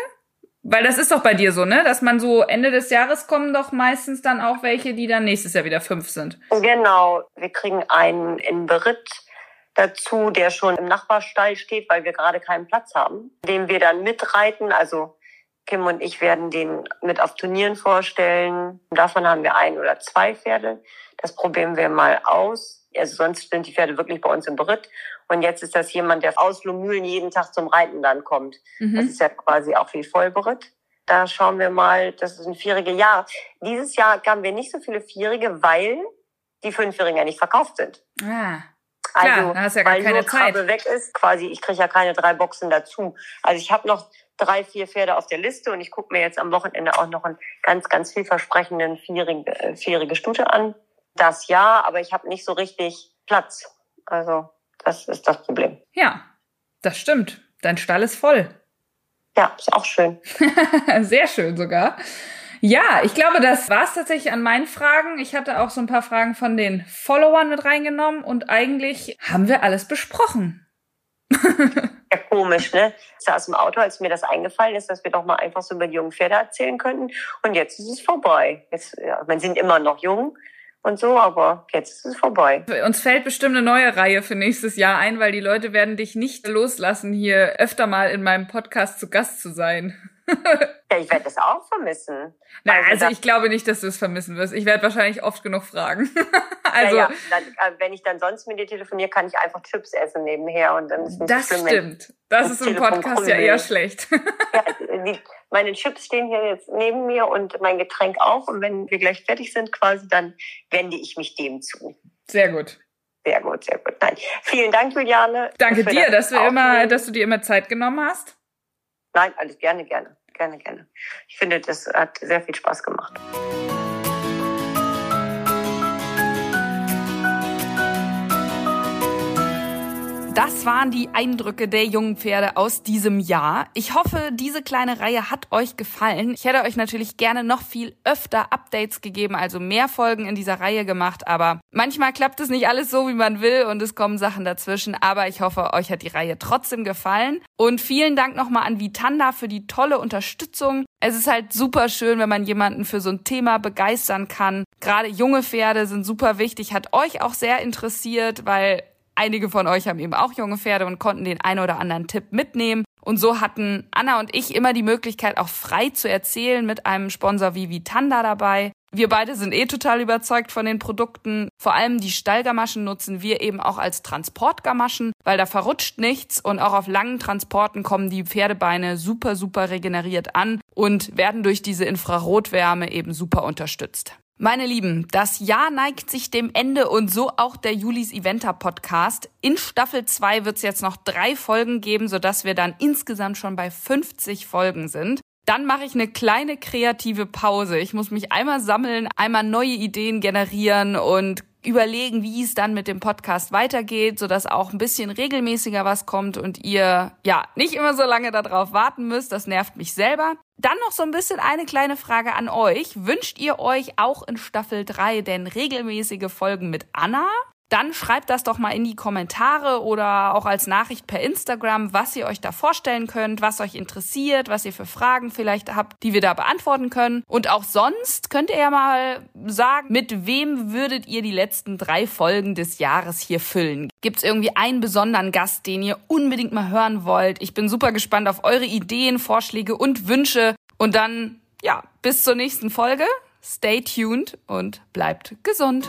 Weil das ist doch bei dir so, ne? Dass man so Ende des Jahres kommen doch meistens dann auch welche, die dann nächstes Jahr wieder fünf sind. Genau. Wir kriegen einen in Beritt dazu, der schon im Nachbarstall steht, weil wir gerade keinen Platz haben, den wir dann mitreiten. Also Kim und ich werden den mit auf Turnieren vorstellen. Davon haben wir ein oder zwei Pferde. Das probieren wir mal aus. Also sonst sind die Pferde wirklich bei uns im Beritt. Und jetzt ist das jemand, der aus Lomühlen jeden Tag zum Reiten dann kommt. Mhm. Das ist ja quasi auch wie Vollberitt. Da schauen wir mal, das ist ein vierige Jahr. Dieses Jahr gaben wir nicht so viele Vierige, weil die Fünfjährigen ja nicht verkauft sind. Ah. Klar, also, hast ja weil keine nur Zeit. Krabbe weg ist, quasi, ich kriege ja keine drei Boxen dazu. Also ich habe noch drei, vier Pferde auf der Liste und ich gucke mir jetzt am Wochenende auch noch einen ganz, ganz vielversprechenden vierjährige, äh, vierjährige Stute an. Das ja, aber ich habe nicht so richtig Platz. Also das ist das Problem. Ja, das stimmt. Dein Stall ist voll. Ja, ist auch schön. Sehr schön sogar. Ja, ich glaube, das war's tatsächlich an meinen Fragen. Ich hatte auch so ein paar Fragen von den Followern mit reingenommen und eigentlich haben wir alles besprochen. ja, komisch, ne? Ich saß im Auto, als mir das eingefallen ist, dass wir doch mal einfach so über die jungen Pferde erzählen könnten. Und jetzt ist es vorbei. Jetzt, ja, wir sind immer noch jung und so, aber jetzt ist es vorbei. Uns fällt bestimmt eine neue Reihe für nächstes Jahr ein, weil die Leute werden dich nicht loslassen, hier öfter mal in meinem Podcast zu Gast zu sein. Ja, ich werde das auch vermissen. Na, also, also ich glaube nicht, dass du es vermissen wirst. Ich werde wahrscheinlich oft genug fragen. also ja, ja. Dann, äh, wenn ich dann sonst mit dir telefoniere, kann ich einfach Chips essen nebenher und dann ist nicht Das schlimm, stimmt. Das ist im Podcast ja eher schlecht. ja, die, meine Chips stehen hier jetzt neben mir und mein Getränk auch. Und wenn wir gleich fertig sind, quasi, dann wende ich mich dem zu. Sehr gut. Sehr gut, sehr gut. Nein. Vielen Dank, Juliane. Danke dir, das dass du immer, dass du dir immer Zeit genommen hast. Nein, alles gerne, gerne, gerne, gerne. Ich finde, das hat sehr viel Spaß gemacht. Das waren die Eindrücke der jungen Pferde aus diesem Jahr. Ich hoffe, diese kleine Reihe hat euch gefallen. Ich hätte euch natürlich gerne noch viel öfter Updates gegeben, also mehr Folgen in dieser Reihe gemacht, aber manchmal klappt es nicht alles so, wie man will und es kommen Sachen dazwischen, aber ich hoffe, euch hat die Reihe trotzdem gefallen. Und vielen Dank nochmal an Vitanda für die tolle Unterstützung. Es ist halt super schön, wenn man jemanden für so ein Thema begeistern kann. Gerade junge Pferde sind super wichtig, hat euch auch sehr interessiert, weil Einige von euch haben eben auch junge Pferde und konnten den einen oder anderen Tipp mitnehmen. Und so hatten Anna und ich immer die Möglichkeit, auch frei zu erzählen mit einem Sponsor wie Vitanda dabei. Wir beide sind eh total überzeugt von den Produkten. Vor allem die Stallgamaschen nutzen wir eben auch als Transportgamaschen, weil da verrutscht nichts und auch auf langen Transporten kommen die Pferdebeine super, super regeneriert an und werden durch diese Infrarotwärme eben super unterstützt. Meine Lieben, das Jahr neigt sich dem Ende und so auch der Julis Eventer Podcast. In Staffel 2 wird es jetzt noch drei Folgen geben, sodass wir dann insgesamt schon bei 50 Folgen sind. Dann mache ich eine kleine kreative Pause. Ich muss mich einmal sammeln, einmal neue Ideen generieren und überlegen, wie es dann mit dem Podcast weitergeht, sodass auch ein bisschen regelmäßiger was kommt und ihr ja nicht immer so lange darauf warten müsst. Das nervt mich selber. Dann noch so ein bisschen eine kleine Frage an euch. Wünscht ihr euch auch in Staffel 3 denn regelmäßige Folgen mit Anna? Dann schreibt das doch mal in die Kommentare oder auch als Nachricht per Instagram, was ihr euch da vorstellen könnt, was euch interessiert, was ihr für Fragen vielleicht habt, die wir da beantworten können. Und auch sonst könnt ihr ja mal sagen, mit wem würdet ihr die letzten drei Folgen des Jahres hier füllen? Gibt es irgendwie einen besonderen Gast, den ihr unbedingt mal hören wollt? Ich bin super gespannt auf eure Ideen, Vorschläge und Wünsche. Und dann, ja, bis zur nächsten Folge. Stay tuned und bleibt gesund.